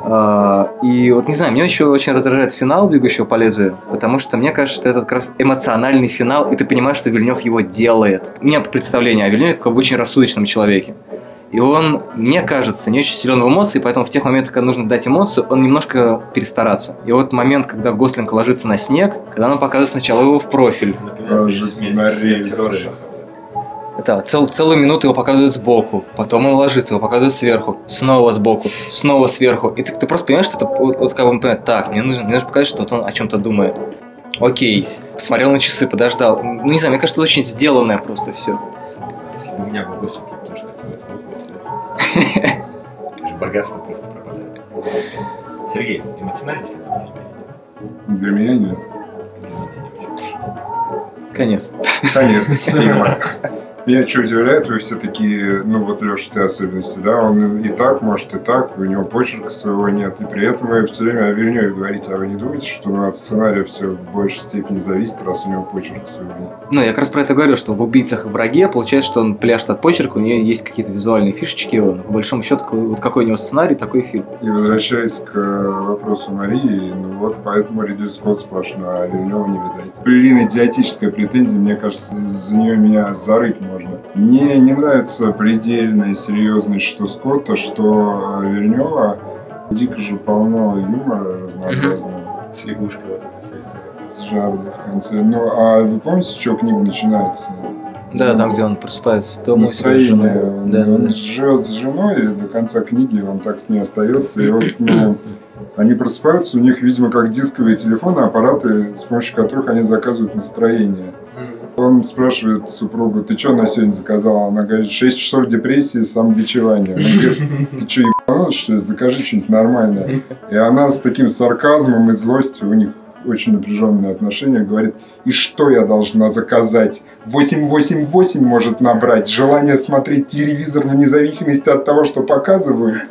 А, И вот, не знаю, меня еще очень раздражает финал «Бегущего по лезвию», потому что мне кажется, что это как раз эмоциональный финал, и ты понимаешь, что Вильнев его делает. У меня представление о Вильневе как об очень рассудочном человеке. И он, мне кажется, не очень силен в эмоции, поэтому в тех моментах, когда нужно дать эмоцию, он немножко перестараться. И вот момент, когда Гослинг ложится на снег, когда нам показывают сначала его в профиль, Это. Да, цел- целую минуту его показывают сбоку, потом он ложится, его показывают сверху, снова сбоку, снова сверху. И ты, ты просто понимаешь, что это вот, вот как бы он понимает, так, мне нужно, мне нужно показать, что вот он о чем-то думает. Окей, посмотрел на часы, подождал. Ну, не знаю, мне кажется, это очень сделанное просто все. Если бы у меня был Гослинг, Это же богатство просто пропадает. Сергей, эмоциональный фильм? Для меня нет. Для меня не очень. Конец. Конец фильма. Меня что удивляет, вы все такие, ну вот Леша, ты особенности, да, он и так может, и так, у него почерка своего нет, и при этом вы все время о Вильнёве говорите, а вы не думаете, что ну, от сценария все в большей степени зависит, раз у него почерка своего нет? Ну, я как раз про это говорю, что в «Убийцах и враге» получается, что он пляшет от почерка, у нее есть какие-то визуальные фишечки, но по большому счету, вот какой у него сценарий, такой фильм. И возвращаясь к вопросу Марии, ну вот поэтому Ридли Скотт сплошной, а Вильнёва не видать. Блин, идиотическая претензия, мне кажется, за нее меня зарыть можно можно. Мне не нравится предельная серьезность что Скотта, что э, Вильнева. Дико же полно юмора разнообразного. С лягушкой вот эта вся история. С жабой в конце. Ну, а вы помните, с чего книга начинается? Да, там, где он просыпается дома Настроение. с Да, он да. живет с женой, и до конца книги он так с ней остается. И вот, ну, они просыпаются, у них, видимо, как дисковые телефоны, аппараты, с помощью которых они заказывают настроение. Он спрашивает супругу, ты что на сегодня заказала? Она говорит, 6 часов депрессии, самобичевания. Он говорит, ты что, ебанулась, что ли? Закажи что-нибудь нормальное. И она с таким сарказмом и злостью, у них очень напряженные отношения, говорит, и что я должна заказать? 888 может набрать. Желание смотреть телевизор вне зависимости от того, что показывают.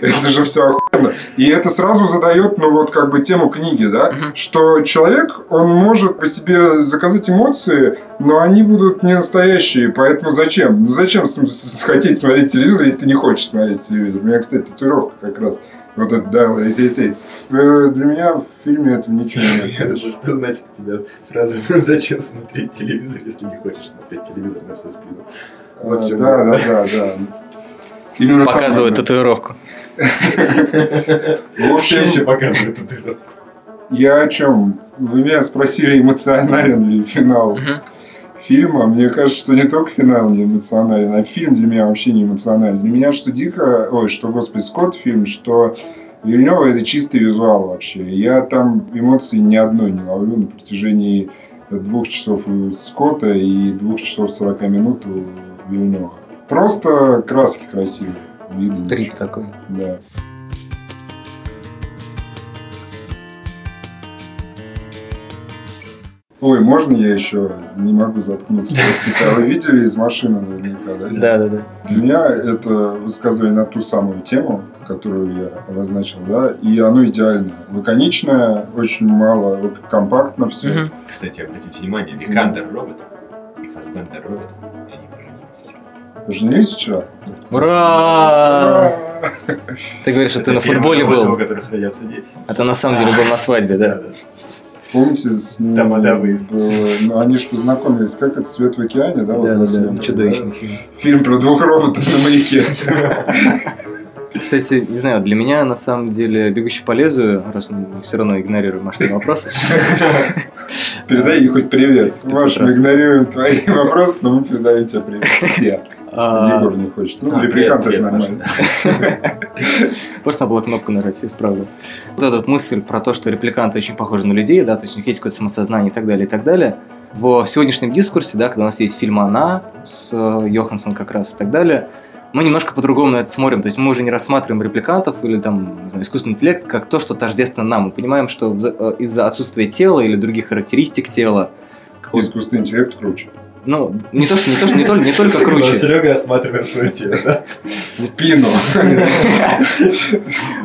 Это же все охуенно. И это сразу задает, ну вот как бы тему книги, да, что человек, он может по себе заказать эмоции, но они будут не настоящие, поэтому зачем? Ну зачем хотеть смотреть телевизор, если ты не хочешь смотреть телевизор? У меня, кстати, татуировка как раз вот это, да, эти, эти. Э, Для меня в фильме этого ничего *laughs* Я нет. думаю, что значит у тебя фраза *laughs* «Зачем смотреть телевизор, если не хочешь смотреть телевизор на всю спину?» Вот в А, Да, да, да, да. Именно надо. татуировку. *laughs* В Все еще показывают татуировку. я о чем? Вы меня спросили, эмоционален ли финал Мгм. Фильма. Мне кажется, что не только финал не эмоционален, а фильм для меня вообще не эмоционален. Для меня что дико, ой, что, господи, Скотт фильм, что Вильнева это чистый визуал вообще. Я там эмоций ни одной не ловлю на протяжении двух часов у Скотта и двух часов 40 минут у Вильнева. Просто краски красивые. Виды Трип такой. Да. Ой, можно я еще не могу заткнуться? Простите, а вы видели из машины наверняка, да? Да, да, да. Для меня это высказывание на ту самую тему, которую я обозначил, да, и оно идеальное. Лаконичное, очень мало, компактно все. Мгм. Кстати, обратите внимание, Викандер робот и Фасбендер робот, и они поженились вчера. Поженились вчера? Ура! Ты говоришь, что ты на футболе был, которых родятся дети. а ты на самом деле был на свадьбе, да? Помните, с ним Тамада выезд. было- ну, они же познакомились, как это, «Свет в океане», да? вот Да, на да, да. Чудовищный фильм. Фильм про двух роботов на маяке. Кстати, не знаю, для меня на самом деле «Бегущий по лезвию», раз мы все равно игнорируем машинные вопросы, Передай ей хоть привет. 500 Маш, мы игнорируем твои вопросы, но мы передаем тебе привет. *laughs* А, Егор не хочет. Ну, А, привет, нормально. *laughs* Просто надо было кнопку нажать, все исправлю. Вот эта мысль про то, что репликанты очень похожи на людей, да, то есть у них есть какое-то самосознание и так далее, и так далее. В сегодняшнем дискурсе, да, когда у нас есть фильм «Она» с э, Йоханссон как раз и так далее, мы немножко по-другому на это смотрим. То есть мы уже не рассматриваем репликантов или там, знаю, искусственный интеллект как то, что тождественно нам. Мы понимаем, что э, из-за отсутствия тела или других характеристик тела, Искусственный интеллект круче. Ну, не то, что не, то, что не, только, не только круче. Серега осматривает свое тело, да? Спину.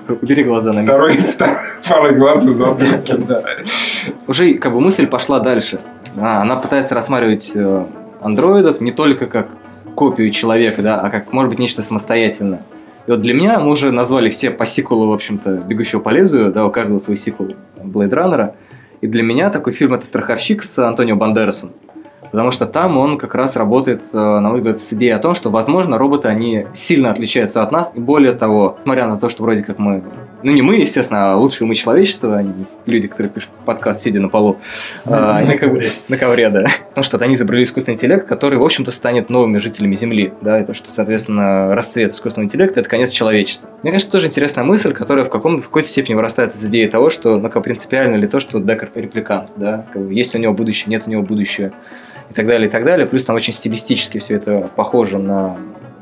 Убери глаза на. Второй, второй глаз на затылке, да. уже как бы мысль пошла дальше. А, она пытается рассматривать э, андроидов не только как копию человека, да, а как, может быть, нечто самостоятельное. И вот для меня мы уже назвали все по сиквелу, в общем-то, «Бегущего по лезвию», да, у каждого свой сиквел Blade Runner. И для меня такой фильм – это «Страховщик» с Антонио Бандерасом. Потому что там он как раз работает, э, на мой взгляд, с идеей о том, что, возможно, роботы, они сильно отличаются от нас. И более того, несмотря на то, что вроде как мы... Ну, не мы, естественно, а лучшие мы человечества, а не люди, которые пишут подкаст, сидя на полу. *laughs* А, Они как бы *laughs* на ковре, да. Потому что они изобрели искусственный интеллект, который, в общем-то, станет новыми жителями Земли. Да, и то, что, соответственно, расцвет искусственного интеллекта – это конец человечества. Мне кажется, тоже интересная мысль, которая в, каком, в какой-то степени вырастает из идеи того, что, ну, как принципиально ли то, что Декарт репликант, да, есть у него будущее, нет у него будущего, и так далее, и так далее. Плюс там очень стилистически все это похоже на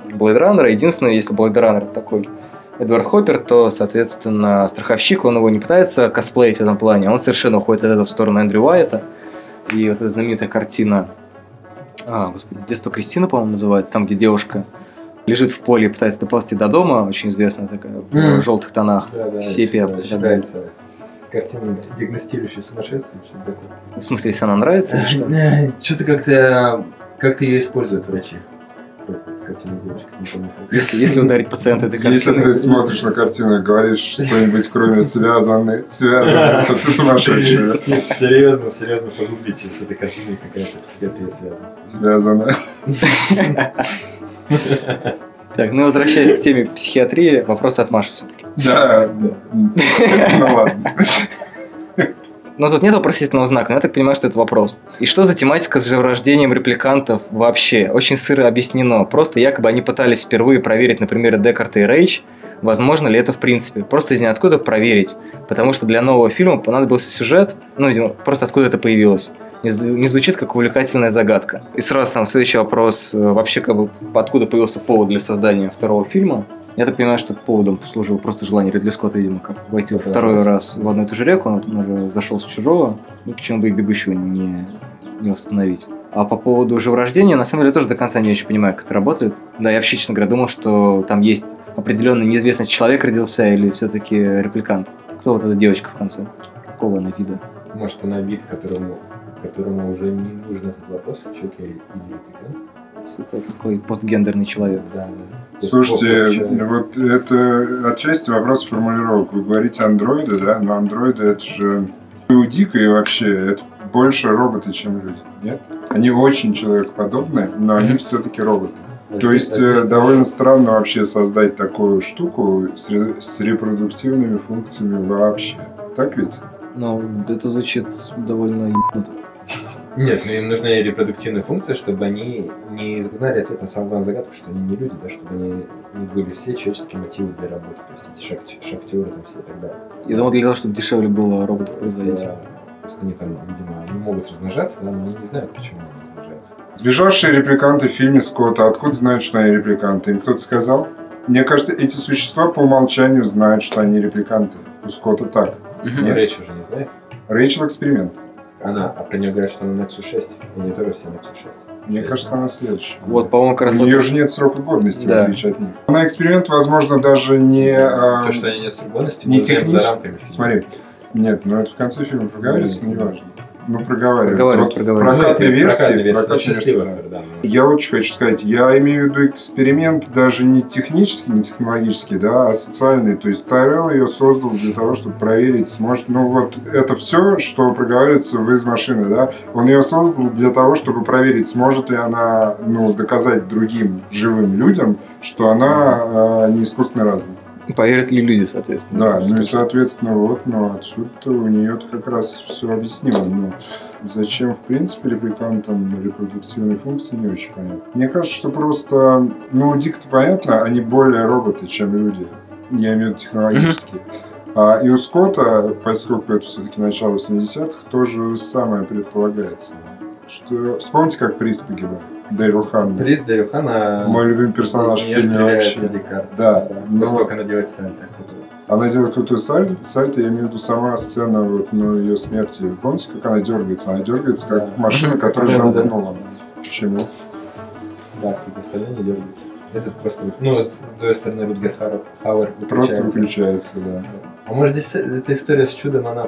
Blade Runner. Единственное, если Blade Runner такой Эдвард Хоппер, то, соответственно, страховщик, он его не пытается косплеить в этом плане, а он совершенно уходит от этого в сторону Эндрю Уайта. И вот эта знаменитая картина А, господи, детство Кристины, по-моему, называется, там, где девушка лежит в поле и пытается доползти до дома, очень известная такая, в желтых тонах, Да, да, сепия. считается картина диагностирующей сумасшествие, что-то такое. В смысле, если она нравится или что? Что-то как-то как-то ее используют врачи. Картину девочки, не помню. как. Если, если ударить пациента этой Если картиной. ты смотришь на картину и говоришь что-нибудь кроме связанный, связанный, то ты сумасшедший. Серьезно, серьезно погуглите, с этой картиной какая-то психиатрия связана. Связанный. Так, ну возвращаясь к теме психиатрии, вопрос от Маши все-таки. Да. Ну ладно. Но тут нет вопросительного знака, но я так понимаю, что это вопрос. И что за тематика с живорождением репликантов вообще? Очень сыро объяснено. Просто якобы они пытались впервые проверить на примере Декарта и Рейч, возможно ли это в принципе. Просто из ниоткуда проверить. Потому что для нового фильма понадобился сюжет, ну, просто откуда это появилось. Не звучит как увлекательная загадка. И сразу там следующий вопрос. э, Вообще, как бы, откуда появился повод для создания второго фильма? Я так понимаю, что поводом послужило просто желание Ридли Скотта, видимо, как войти Да, второй да. раз в одну и ту же реку, он там уже зашел с чужого, ну почему бы и бегущего не, не восстановить. А по поводу живорождения, на самом деле, тоже до конца не очень понимаю, как это работает. Да, я вообще, честно говоря, думал, что там есть определенный неизвестный человек родился или все-таки репликант. Кто вот эта девочка в конце? Какого она вида? Может, она вид, которому, которому уже не нужен этот вопрос, человек или репликант? Это такой постгендерный человек. Да, да. Слушайте, вот это отчасти вопрос формулировок. Вы говорите андроиды, да? Но андроиды это же и у Дика и вообще это больше роботы, чем люди, нет? Они очень человекоподобные, но они все-таки роботы. А То есть э, довольно странно вообще создать такую штуку с, ре- с репродуктивными функциями вообще. Так ведь? Ну, это звучит довольно ебануто. Нет, но им нужны репродуктивные функции, чтобы они не знали ответ на самую главную загадку, что они не люди, да, чтобы они, них были все человеческие мотивы для работы, то есть эти шахт- шахтеры там все и так далее. Я думал, для того, чтобы дешевле было роботов производить. Да. Просто они там, видимо, они могут размножаться, да, но они не знают, почему они размножаются. Сбежавшие репликанты в фильме Скотта, откуда знают, что они репликанты? Им кто-то сказал? Мне кажется, эти существа по умолчанию знают, что они репликанты. У Скотта так. Но Речь уже не знает. Рэйчел эксперимент. Она, а про нее говорят, что она Nexus 6, и не тоже все Nexus 6. Мне кажется, она следующая. Вот, по-моему, как раз У вот- нее же нет срока годности, Да. в отличие от них. Она эксперимент, возможно, даже не... а, То, что они не с годности, не технически. Смотри. Нет, ну это в конце фильма проговаривается, но Ну, неважно. Ну, проговаривается. Проговаривается, Вот прокатной Ну, версии, прокатной счастливый версии, да. автор, да. ну. Я очень хочу сказать, я имею в виду эксперимент даже не технический, не технологический, да, а социальный. То есть Тайрелл ее создал для того, чтобы проверить, сможет, ну вот это все, что проговаривается в из машины, да, он ее создал для того, чтобы проверить, сможет ли она, ну, доказать другим живым людям, что она э, не искусственный разум. Поверят ли люди, соответственно? Да, ну и соответственно, вот, ну отсюда у нее как раз все объяснимо. Ну, зачем, в принципе, репликантам репродуктивные функции, не очень понятно. Мне кажется, что просто, ну, у Дика-то понятно, они более роботы, чем люди. Я имею в виду технологически. А, и у Скотта, поскольку это все-таки начало 80-х, тоже самое предполагается. Что... Вспомните, как приз погибает. Дэрил Хан. Приз Даюхана Мой любимый персонаж в не фильме вообще. Эдди Карт. Да, но- После того, как она делает сальто. Она делает крутую сальто, сальто, я имею в виду сама сцена вот, ну, ее смерти. Помните, как она дергается? Она дергается, как Да. машина, которая замкнула. Почему? Да, кстати, остальные не дергаются. Этот просто... Ну, с другой стороны, Рутгер Хауэр, Хауэр Просто выключается. выключается, да. А может здесь эта история с чудом, она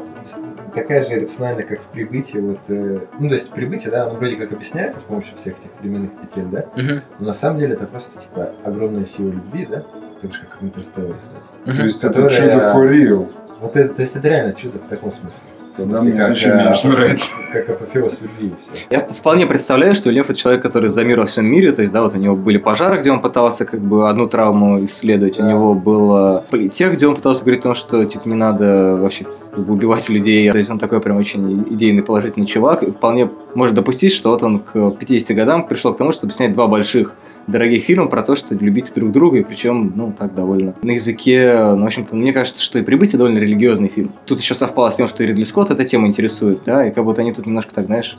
такая же рациональная, как в прибытии. Вот, э, ну, то есть прибытие, да, оно вроде как объясняется с помощью всех этих временных петель, да? Мгм. Но на самом деле это просто, типа, огромная сила любви, да? Так же, как в Интерстелларе, кстати. Мгм. То есть Которая- это чудо for real. Вот это, то есть это реально чудо в таком смысле. Смысле, мне э, меньше нравится. Как апофеоз любви и все. Я вполне представляю, что Лев это человек, который за мир во всем мире, то есть, да, вот у него были пожары, где он пытался как бы одну травму исследовать, у Да. него был политех, где он пытался говорить о том, что типа не надо вообще убивать людей, то есть он такой прям очень идейный положительный чувак, и вполне может допустить, что вот он к 50 годам пришел к тому, чтобы снять два больших дорогих фильма про то, что любите друг друга, и причем, ну, так довольно. На языке, ну, в общем-то, мне кажется, что и «Прибытие» довольно религиозный фильм. Тут еще совпало с тем, что и Ридли Скотт эта тема интересует, да, и как будто они тут немножко так, знаешь,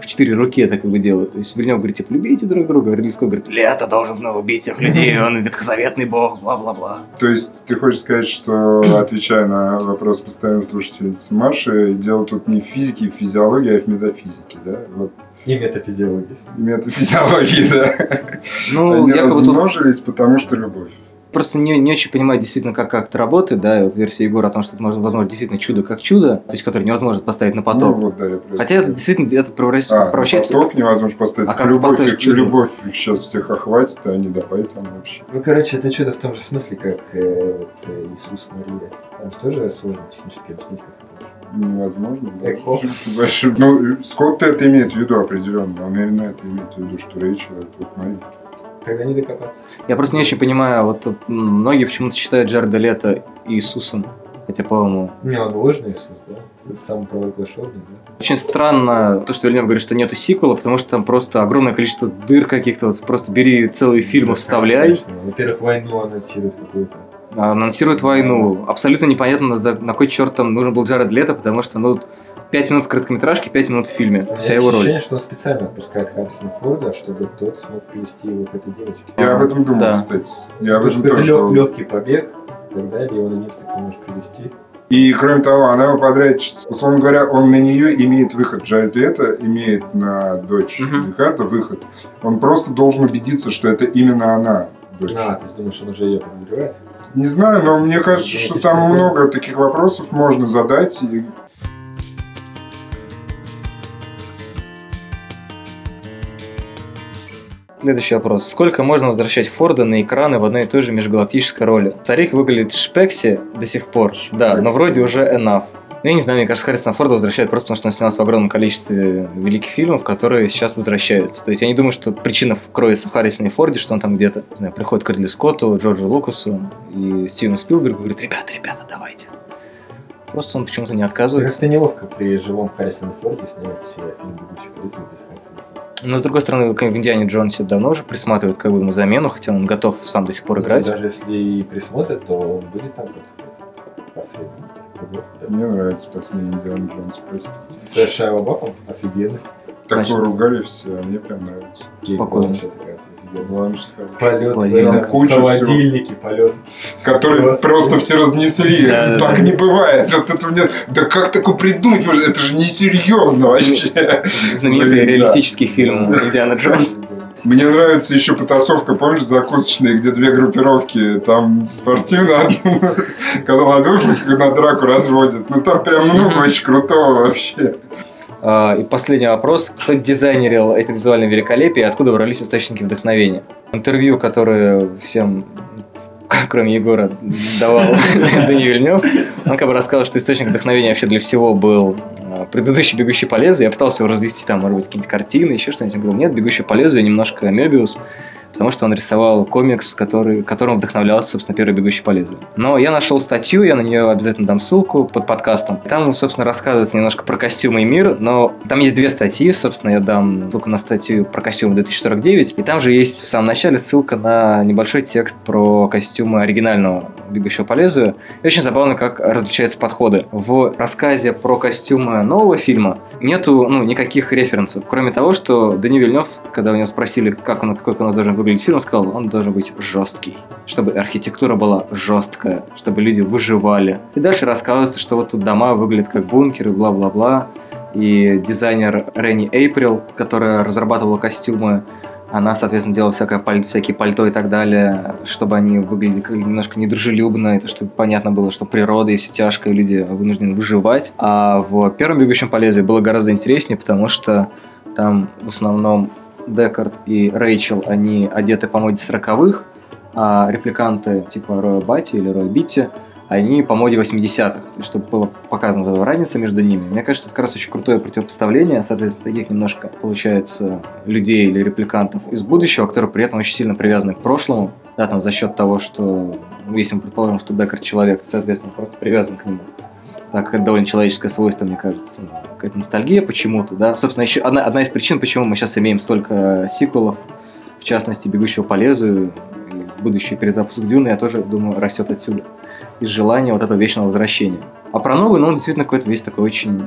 в четыре руки это как бы делают. То есть Вильнев говорит, типа, любите друг друга, а Ридли Скотт говорит, лето должен убить всех людей, он ветхозаветный бог, бла-бла-бла. То есть ты хочешь сказать, что, отвечая на вопрос постоянно слушательницы Маши, дело тут не в физике и в физиологии, а в метафизике, да? Вот. И метафизиологии. Метафизиологии, да. Ну, Они якобы тут размножились, потому что любовь. просто не, не очень понимаю действительно, как, как это работает, да, и вот версия Егора о том, что это можно, возможно, действительно чудо как чудо, то есть, которое невозможно поставить на поток. Ну, вот, да, я Хотя это действительно это превращ- А, превращается... поток невозможно поставить. А как любовь, их, чудо? любовь их сейчас всех охватит, а они давай там вообще. Ну, короче, это чудо в том же смысле, как э, вот, э, Иисус Мария. Там же тоже сложно технически объяснить, как. Невозможно, да. Легко. Ну, Скотт это имеет в виду определенно. Он именно это имеет в виду, что Рэйчел это вот Мария. Тогда не докопаться. Я просто не очень понимаю, вот м, многие почему-то считают Джареда Лето Иисусом, хотя, по-моему, Не, он ложный Иисус, да? Самопровозглашенный, да? Очень странно то, что Вильнев говорит, что нету сиквела, потому что там просто огромное количество дыр каких-то. Вот просто бери целые фильмы, Да, вставляй, конечно. Во-первых, войну анонсирует какую-то. Анонсирует войну. Абсолютно непонятно, за, на кой черт там нужен был Джаред Лето, потому что, ну, 5 минут в короткометражке, 5 минут в фильме. У Вся его роль. ощущение, что он специально отпускает Харрисона Форда, чтобы тот смог привести его к этой девочке. Я об этом думал, Да. кстати. Я об То есть этом это тоже лег- думал. легкий побег и так далее, он единственный, кто может привести. И кроме того, она его подрядчица. Условно говоря, он на нее имеет выход. Джаред Лето имеет на дочь Мгм. Рикардо выход. Он просто должен убедиться, что это именно она, дочь. А, то есть думаешь, он уже ее подозревает? Не знаю, но мне кажется, что там много таких вопросов можно задать. И Следующий вопрос. Сколько можно возвращать Форда на экраны в одной и той же межгалактической роли? Старик выглядит шпекси до сих пор, да, но вроде уже enough. Ну, я не знаю, мне кажется, Харрисона Форда возвращают просто потому, что он снялся в огромном количестве великих фильмов, которые сейчас возвращаются. То есть я не думаю, что причина кроется в Харрисоне Форде, что он там где-то, не знаю, приходит к Ридли Скотту, Джорджу Лукасу и Стивену Спилбергу и говорит, ребята, ребята, давайте. Просто он почему-то не отказывается. Как-то неловко при живом Харрисоне Форде снимать фильм «Бегущий по лезвию» без Харрисона Форда. Но, с другой стороны, в Индиане Джонсе давно уже присматривают как бы ему замену, хотя он готов сам до сих пор Ну, играть. Даже если и присмотрят, то он будет там как Вот, да. мне нравится последний Индиана Джонс, простите. С Шайа Баком офигенный. Такое Значит, ругали все, а мне прям нравится. Спокойно. Полет в Куча всего. холодильнике, полет. Который Просто. просто все разнесли. Да, да, так да. не бывает. Вот это мне... Да как такое придумать? можно? Это же несерьезно вообще. Знаменитый Блин, да. реалистический фильм Индиана Джонс. Мне нравится еще потасовка, помнишь, закусочная, где две группировки, там спортивная, когда *laughs* ладошник на драку разводят. Ну там прям много очень крутого вообще. А, И последний вопрос. Кто дизайнерил это визуальное великолепие и откуда брались источники вдохновения? Интервью, которое всем, кроме Егора, давал *laughs* Дани Вильнев, он как бы рассказал, что источник вдохновения вообще для всего был а, предыдущий «Бегущий по лезвию». Я пытался его развести, там, может быть, какие-нибудь картины, еще что-нибудь. Он говорил, нет, «Бегущий по лезвию» немножко Мебиус, потому что он рисовал комикс, который, которым вдохновлялся, собственно, первый «Бегущий по лезвию». Но я нашел статью, я на нее обязательно дам ссылку под подкастом. Там, собственно, рассказывается немножко про костюмы и мир, но там есть две статьи, собственно, я дам ссылку на статью про костюмы 2049, и там же есть в самом начале ссылка на небольшой текст про костюмы оригинального «Бегущего по лезвию». И очень забавно, как различаются подходы. В рассказе про костюмы нового фильма нету ну, никаких референсов, кроме того, что Дани Вильнев, когда у него спросили, как он, как у нас должен выглядеть фильм, он сказал, он должен быть жесткий, чтобы архитектура была жесткая, чтобы люди выживали. И дальше рассказывается, что вот тут дома выглядят как бункеры, бла-бла-бла. И дизайнер Ренни Эйприл, которая разрабатывала костюмы, она, соответственно, делала всякое паль- всякие пальто и так далее, чтобы они выглядели немножко недружелюбно, это чтобы понятно было, что природа и все тяжкое, люди вынуждены выживать. А в первом «Бегущем по лезвию» было гораздо интереснее, потому что там в основном Декард и Рэйчел, они одеты по моде сороковых, а репликанты типа Роя Бати или Роя Битти, они по моде 80-х, и чтобы было показана эта разница между ними. Мне кажется, это как раз очень крутое противопоставление, соответственно, таких немножко, получается, людей или репликантов из будущего, которые при этом очень сильно привязаны к прошлому, да, там, за счет того, что, ну, если мы предположим, что Декард человек, то, соответственно, просто привязан к нему. Так, это довольно человеческое свойство, мне кажется. Какая-то ностальгия почему-то, да. Собственно, еще одна, одна из причин, почему мы сейчас имеем столько сиквелов, в частности, «Бегущего по лезвию», и будущий перезапуск Дюны, я тоже думаю, растет отсюда. Из желания вот этого вечного возвращения. А про новый, ну, он действительно какой-то весь такой очень,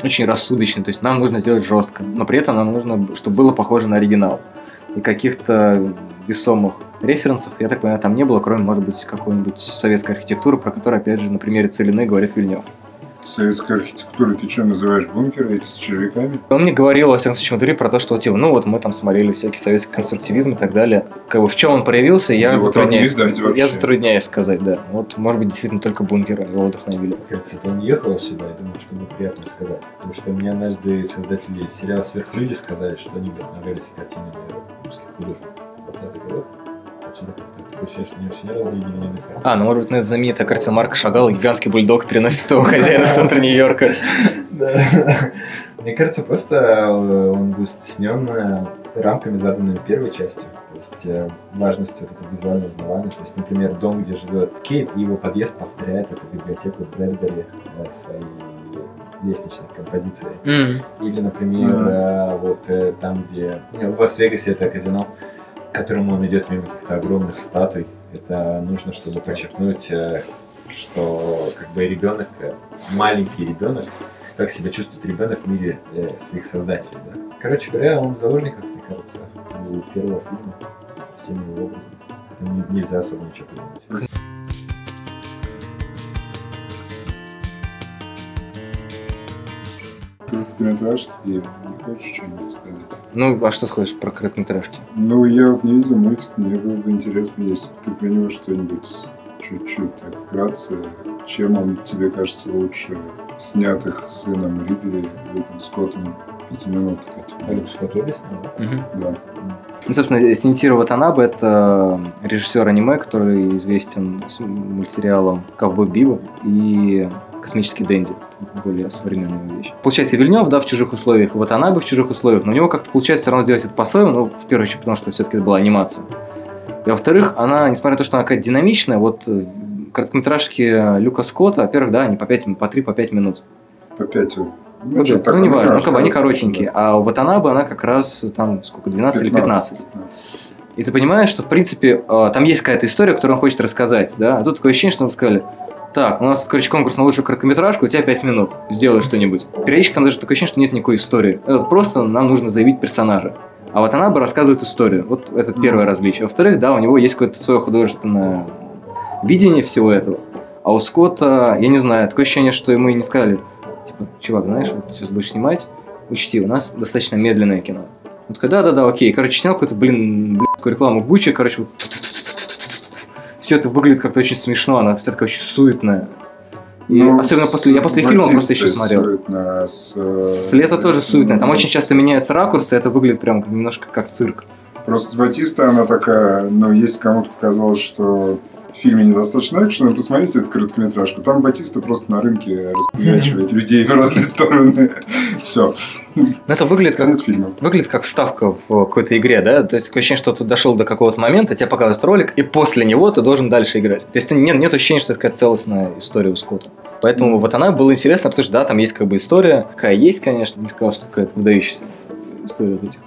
очень рассудочный. То есть нам нужно сделать жестко, но при этом нам нужно, чтобы было похоже на оригинал. И каких-то весомых референсов, я так понимаю, там не было, кроме, может быть, какой-нибудь советской архитектуры, про которую, опять же, на примере Целины говорит Вильнев. Советская архитектура, ты что называешь бункеры эти с червяками? Он мне говорил, во всяком случае, внутри про то, что, типа, ну вот мы там смотрели всякий советский конструктивизм и так далее. Как бы в чем он проявился, я Его затрудняюсь. не я затрудняюсь сказать, да. Вот, может быть, действительно только бункеры его вдохновили. Кажется, это он ехал сюда и думал, что ему приятно сказать. Потому что мне однажды создатели сериала «Сверхлюди» сказали, что они вдохновлялись картинами русских художников 20-х годов. Отсюда как-то видели ни одной картины. А, ну, может быть, ну, это знаменитая картина Марка Шагала «Гигантский бульдог переносит своего хозяина в центр Нью-Йорка». Мне кажется, просто э, он был стеснен э, рамками, заданными первой частью. То есть э, важностью вот этого визуального узнавания. То есть, например, дом, где живет Кейт, и его подъезд повторяет эту библиотеку Брэдбери своей лестничной композицией. Или, например, э, вот там, где ну, в Лас-Вегасе это казино, к которому он идет мимо каких-то огромных статуй. Это нужно, чтобы подчеркнуть, э, что как бы ребенок, э, маленький ребенок, как себя чувствует ребенок в мире э, своих создателей. Да? Короче говоря, он в заложниках, мне кажется, у первого фильма всеми его образами. Это не- нельзя особо ничего придумать. Короткометражки, не хочешь что-нибудь сказать? Ну, а что ты хочешь про короткометражки? Ну, я вот не видел мультик, мне было бы интересно, если бы ты про него что-нибудь чуть-чуть так вкратце, чем он тебе кажется лучше снятых сыном Ридли, Люком Скоттом пятиминуток этих. Люк Скотт обе снял, да? Да. Ну, собственно, Синтиро Ватанабе – это режиссер аниме, который известен с мультсериалом «Ковбой Биво» и «Космический Дэнди». Более современная вещь. Получается, Вильнев, да, в чужих условиях, и Ватанабе в чужих условиях, но у него как-то получается все равно сделать это по-своему, ну, в первую очередь, потому что все-таки это была анимация. И во-вторых, она, несмотря на то, что она какая-то динамичная, вот э, короткометражки Люка Скотта, во-первых, да, они по 5, по 3, по 5 минут. По пять. Ну, Ну, да, такое, ну, не важно, ну, как бы они коротенькие. да. А у Ватанабе она как раз там сколько, 12 или 15. 15. И ты понимаешь, что, в принципе, э, там есть какая-то история, которую он хочет рассказать, да? А тут такое ощущение, что мы сказали, так, у нас, короче, конкурс на лучшую короткометражку, у тебя 5 минут, сделай что-нибудь. Периодически там даже такое ощущение, что нет никакой истории. Это просто нам нужно заявить персонажа. А вот она бы рассказывает историю. Вот это первое различие. Во-вторых, да, у него есть какое-то свое художественное видение всего этого. А у Скотта, я не знаю, такое ощущение, что ему и не сказали, типа, чувак, знаешь, вот сейчас будешь снимать, учти, у нас достаточно медленное кино. Он такой, да-да-да, окей. Короче, снял какую-то, блин, блядскую рекламу Гуччи, короче, вот *laughs* все это выглядит как-то очень смешно, она вся такая очень суетная. И Ну, особенно после, я после фильма просто еще смотрел. суетно, с, э, С лета тоже суетная. Там ну, очень часто меняются ракурсы, это выглядит прям немножко как цирк. Просто с Батиста она такая, ну, если кому-то показалось, что в фильме недостаточно экшена, посмотрите эту короткометражку. Там Батиста просто на рынке распрячивает *laughs* людей в разные стороны. *laughs* Все, это выглядит как фильма. Выглядит как вставка в какой-то игре, да? То есть такое ощущение, что ты дошел до какого-то момента, тебе показывают ролик, и после него ты должен дальше играть. То есть нет, нет ощущения, что это какая-то целостная история у Скотта. Поэтому вот она была интересна, потому что да, там есть как бы история, какая есть, конечно, не сказал, что какая-то выдающаяся история вот этих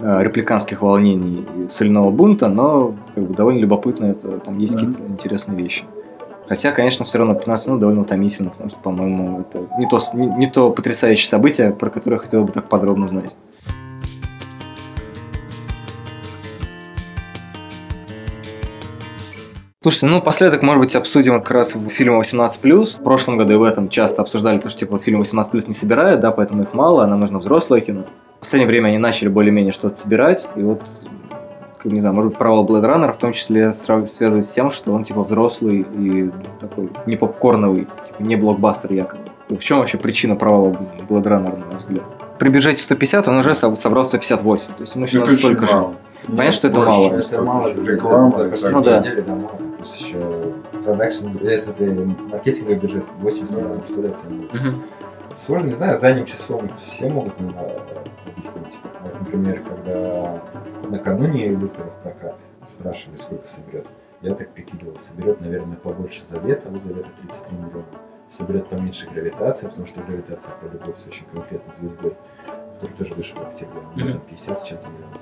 репликанских волнений и соляного бунта, но как бы довольно любопытно, это, там есть Мгм. какие-то интересные вещи. Хотя, конечно, все равно 15 минут довольно утомительно, потому что, по-моему, это не то, не, не то потрясающее событие, про которое я хотел бы так подробно знать. Слушайте, ну, последок, может быть, обсудим как раз фильм 18+. В прошлом году и в этом часто обсуждали то, что, типа, вот фильм 18+, не собирают, да, поэтому их мало, а нам нужно взрослое кино. В последнее время они начали более-менее что-то собирать, и вот, как, не знаю, может быть, провал Blade Runner в том числе связывать с тем, что он, типа, взрослый и такой не попкорновый, типа, не блокбастер якобы. В чем вообще причина провала Blade Runner, на ваш взгляд? При бюджете 150 он уже со- собрал 158, то есть ему еще Это надо столько же. Понятно, что это Больше, мало. Это мало же за Ну да. недели, да, мало. Плюс еще продакшн, этот э, маркетинговый бюджет 80 миллионов, что ли, оценивают. Сложно, не знаю, задним числом все могут наверное, объяснить. Вот, например, когда накануне выхода в прокат спрашивали, сколько соберет, я так прикидывал, соберет, наверное, побольше Завета, у Завета 33 миллиона. Соберет поменьше гравитация, потому что гравитация про любовь с очень конкретной звездой, который тоже вышел в октябре, там 50 с чем-то миллионов.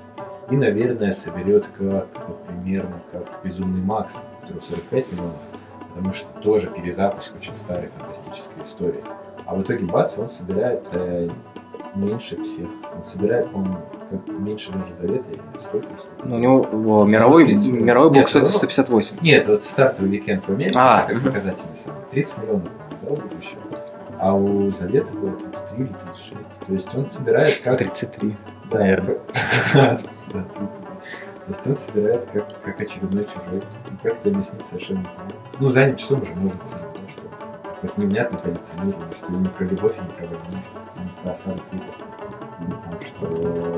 И, наверное, соберет как примерно как Безумный Макс, который 45 миллионов, потому что тоже перезапуск очень старой фантастической истории. А в итоге бац, он собирает э, меньше всех. Он собирает, по-моему, как меньше даже завета или столько. сколько. Ну, у него о, мировой, 30 миллионов. мировой кстати, ну, 158. Нет, вот стартовый уикенд в Америке, А, как показательный самый. 30 миллионов, будет еще. А у Завета было 33 или 36. То есть он собирает как... 33. Да, наверное. *laughs* Да, 33. То есть он собирает как, как очередной чужой. И как это объяснить совершенно непонятно. Ну, задним часом уже можно понять, вот невнятно позиционировано, что и не про любовь, и не про войну, и не про осаду крепости. И там, что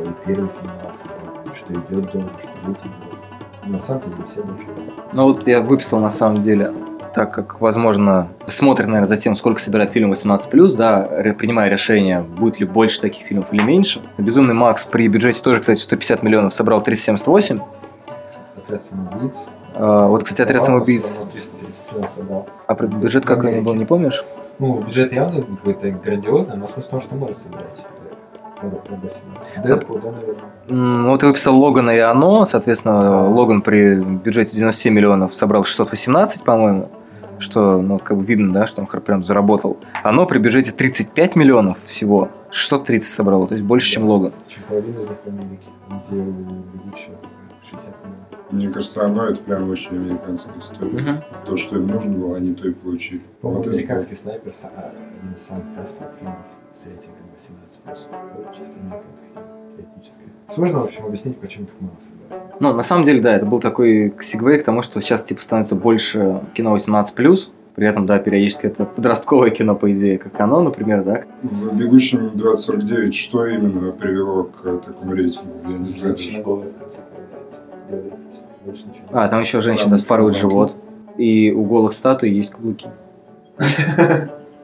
и первый и что идет долго, что дети будут. Ну, на самом деле все больше. Ну вот я выписал на самом деле, так как, возможно, смотрят, наверное, за тем, сколько собирает фильм 18+, да, принимая решение, будет ли больше таких фильмов или меньше. «Безумный Макс» при бюджете тоже, кстати, 150 миллионов собрал 378. Отряд самоубийц. А, Вот, кстати, «Отряд самоубийц». собрал 333 он собрал. А бюджет какой он был, не помнишь? Ну, бюджет явно какой-то грандиозный, но смысл в том, что может собирать. 18. Дэдпул, да, наверное. М, Вот я выписал Логана и Оно. Соответственно, Логан при бюджете 97 миллионов собрал 618, по-моему. Что, ну, как бы видно, да, что он прям заработал. Оно при бюджете 35 миллионов всего. 630 собрало, то есть больше, чем Логан. Чем половина из них где 60 миллионов. Мне кажется, оно это прям очень американская история. То, что им нужно было, они то и получили. По-моему, Вот американский снайпер са- а, один из самых кассовых фильмов с рейтингом 18+. Это чисто американский теоретическое. Сложно, в общем, объяснить, почему так мало собрали. Ну, на самом деле, да, это был такой сегвей к тому, что сейчас, типа, становится больше кино 18+, при этом, да, периодически это подростковое кино, по идее, как оно, например, да. В «Бегущем 2049» что именно привело к такому рейтингу? Я не знаю. Женщина голая в конце А, там еще женщина Там спарывает живот. И у голых статуй есть каблуки.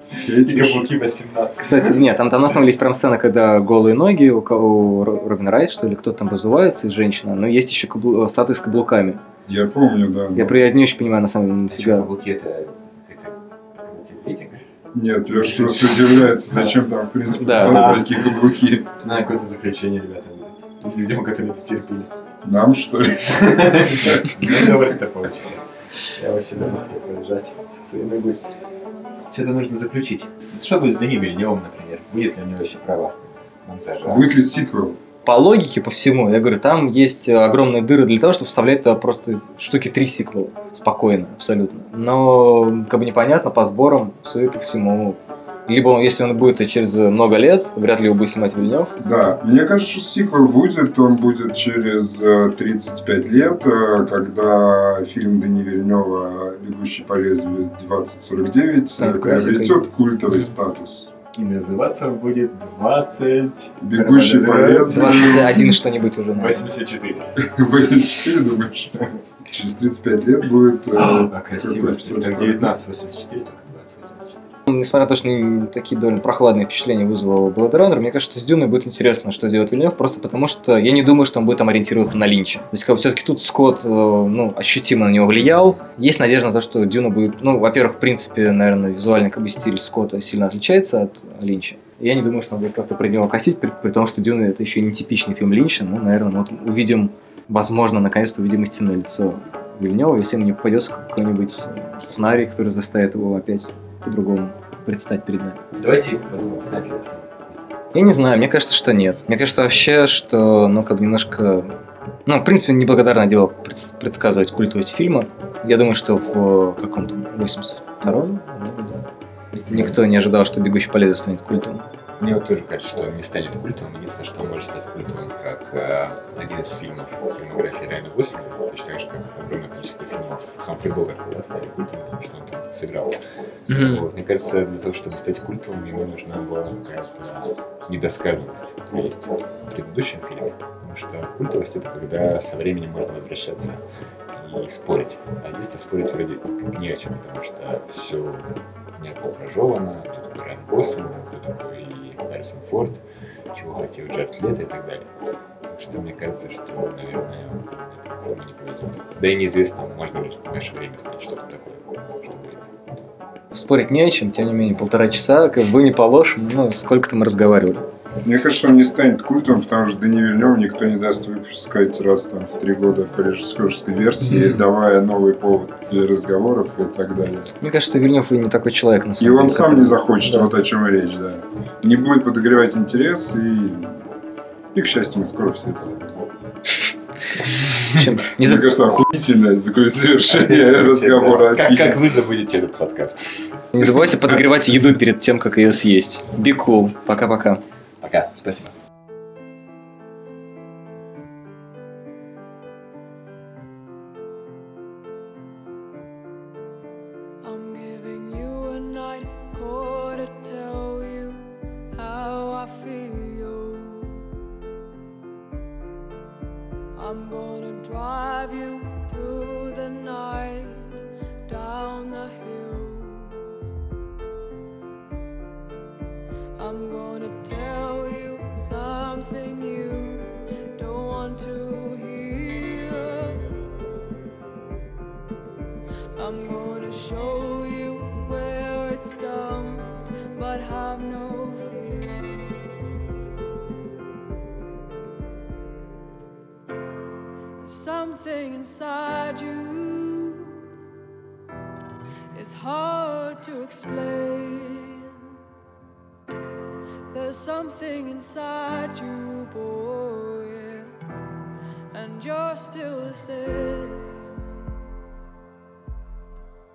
Фетиш. 18. Кстати, нет, там, там на самом деле есть прям сцена, когда голые ноги у, кого- у Ро- Робина Райт, что ли, кто-то там разувается из женщины, но есть еще каблу- статуи с каблуками. Я помню, да. Я, при- я не очень понимаю, на самом деле, А что, нафига. каблуки это это показатель рейтинга? Нет, Леша просто удивляется, зачем там, в принципе, Да, такие каблуки. Знаю какое-то заключение, ребята. Людям, которые это терпели. Нам, что ли? Удовольствие получили. Я вообще давно хотел полежать со своей ногой. Что-то нужно заключить. Что будет с Дани Вильневым, например? Будет ли у него вообще право монтажа? Будет ли сиквел? По логике, по всему, я говорю, там есть огромные дыры для того, чтобы вставлять туда просто штуки три сиквела. Спокойно, абсолютно. Но, как бы непонятно, по сборам, судя по всему, либо он, если он будет через много лет, вряд ли его будет снимать Вильнев. Да, мне кажется, что сиквел будет, он будет через э, 35 лет, э, когда фильм Дани Вильнева «Бегущий по лезвию 2049» Станет э, приобретет культовый Мгм. статус. И называться будет 20... «Бегущий по лезвию» 21 что-нибудь уже. наверное. 84. 84, думаешь? Через 35 лет будет... э, А красиво, как 1984, только 2084. Несмотря на то, что такие довольно прохладные впечатления вызвал Blade Runner, мне кажется, что с Дюной будет интересно, что делает Вильнев, просто потому что я не думаю, что он будет там ориентироваться на Линча. То есть, как бы все-таки тут Скотт, э, ну, ощутимо на него влиял. Есть надежда на то, что Дюна будет, ну, во-первых, в принципе, наверное, визуально как бы стиль Скотта сильно отличается от Линча. Я не думаю, что он будет как-то про него косить, при, при том, что Дюна это еще не типичный фильм Линча. Ну, наверное, мы вот увидим, возможно, наконец-то увидим истинное лицо Вильнева, если ему не попадется какой-нибудь сценарий, который заставит его опять по-другому предстать перед нами. Давайте подумаем, это. Я не знаю, мне кажется, что нет. Мне кажется вообще, что, ну, как бы немножко... Ну, в принципе, неблагодарное дело пред- предсказывать культовость фильма. Я думаю, что в каком-то 82-м году никто не ожидал, что «Бегущий по лезвию» станет культовым. Мне вот тоже кажется, что он не станет культовым. Единственное, что он может стать культовым, как э, один из фильмов фильмографии Райана Гослинга, точно так же, как огромное количество фильмов Хамфри Богарта стали культовыми, потому что он там сыграл. Вот. Мне кажется, для того, чтобы стать культовым, ему нужна была какая-то недосказанность, которая есть в предыдущем фильме. Потому что культовость — это когда со временем можно возвращаться и спорить. А здесь-то спорить вроде как не о чем, потому что все понятно прожевано, кто такой Райан Гослинг, кто такой Харрисон Форд, чего хотел Джаред Лето и так далее. Так что мне кажется, что, наверное, этой форме не повезет. Да и неизвестно, можно ли в наше время снять что-то такое, что будет. Спорить не о чем, тем не менее, полтора часа, как бы не положим, ну, сколько-то мы разговаривали. Мне кажется, он не станет культом, потому что Дани Вильнев никто не даст выпускать раз там в три года по режиссерской версии, Мгм. давая новый повод для разговоров и так далее. Мне кажется, что Вильнев и не такой человек, на И самом деле. он сам который- не захочет, Да. вот о чем и речь, да. Не будет подогревать интерес, и, и к счастью, мы скоро все это общем, не Мне кажется, охуительное такое завершение разговора Как, как вы забудете этот подкаст? Не забывайте подогревать еду перед тем, как ее съесть. Be cool. Пока-пока. Пока, спасибо.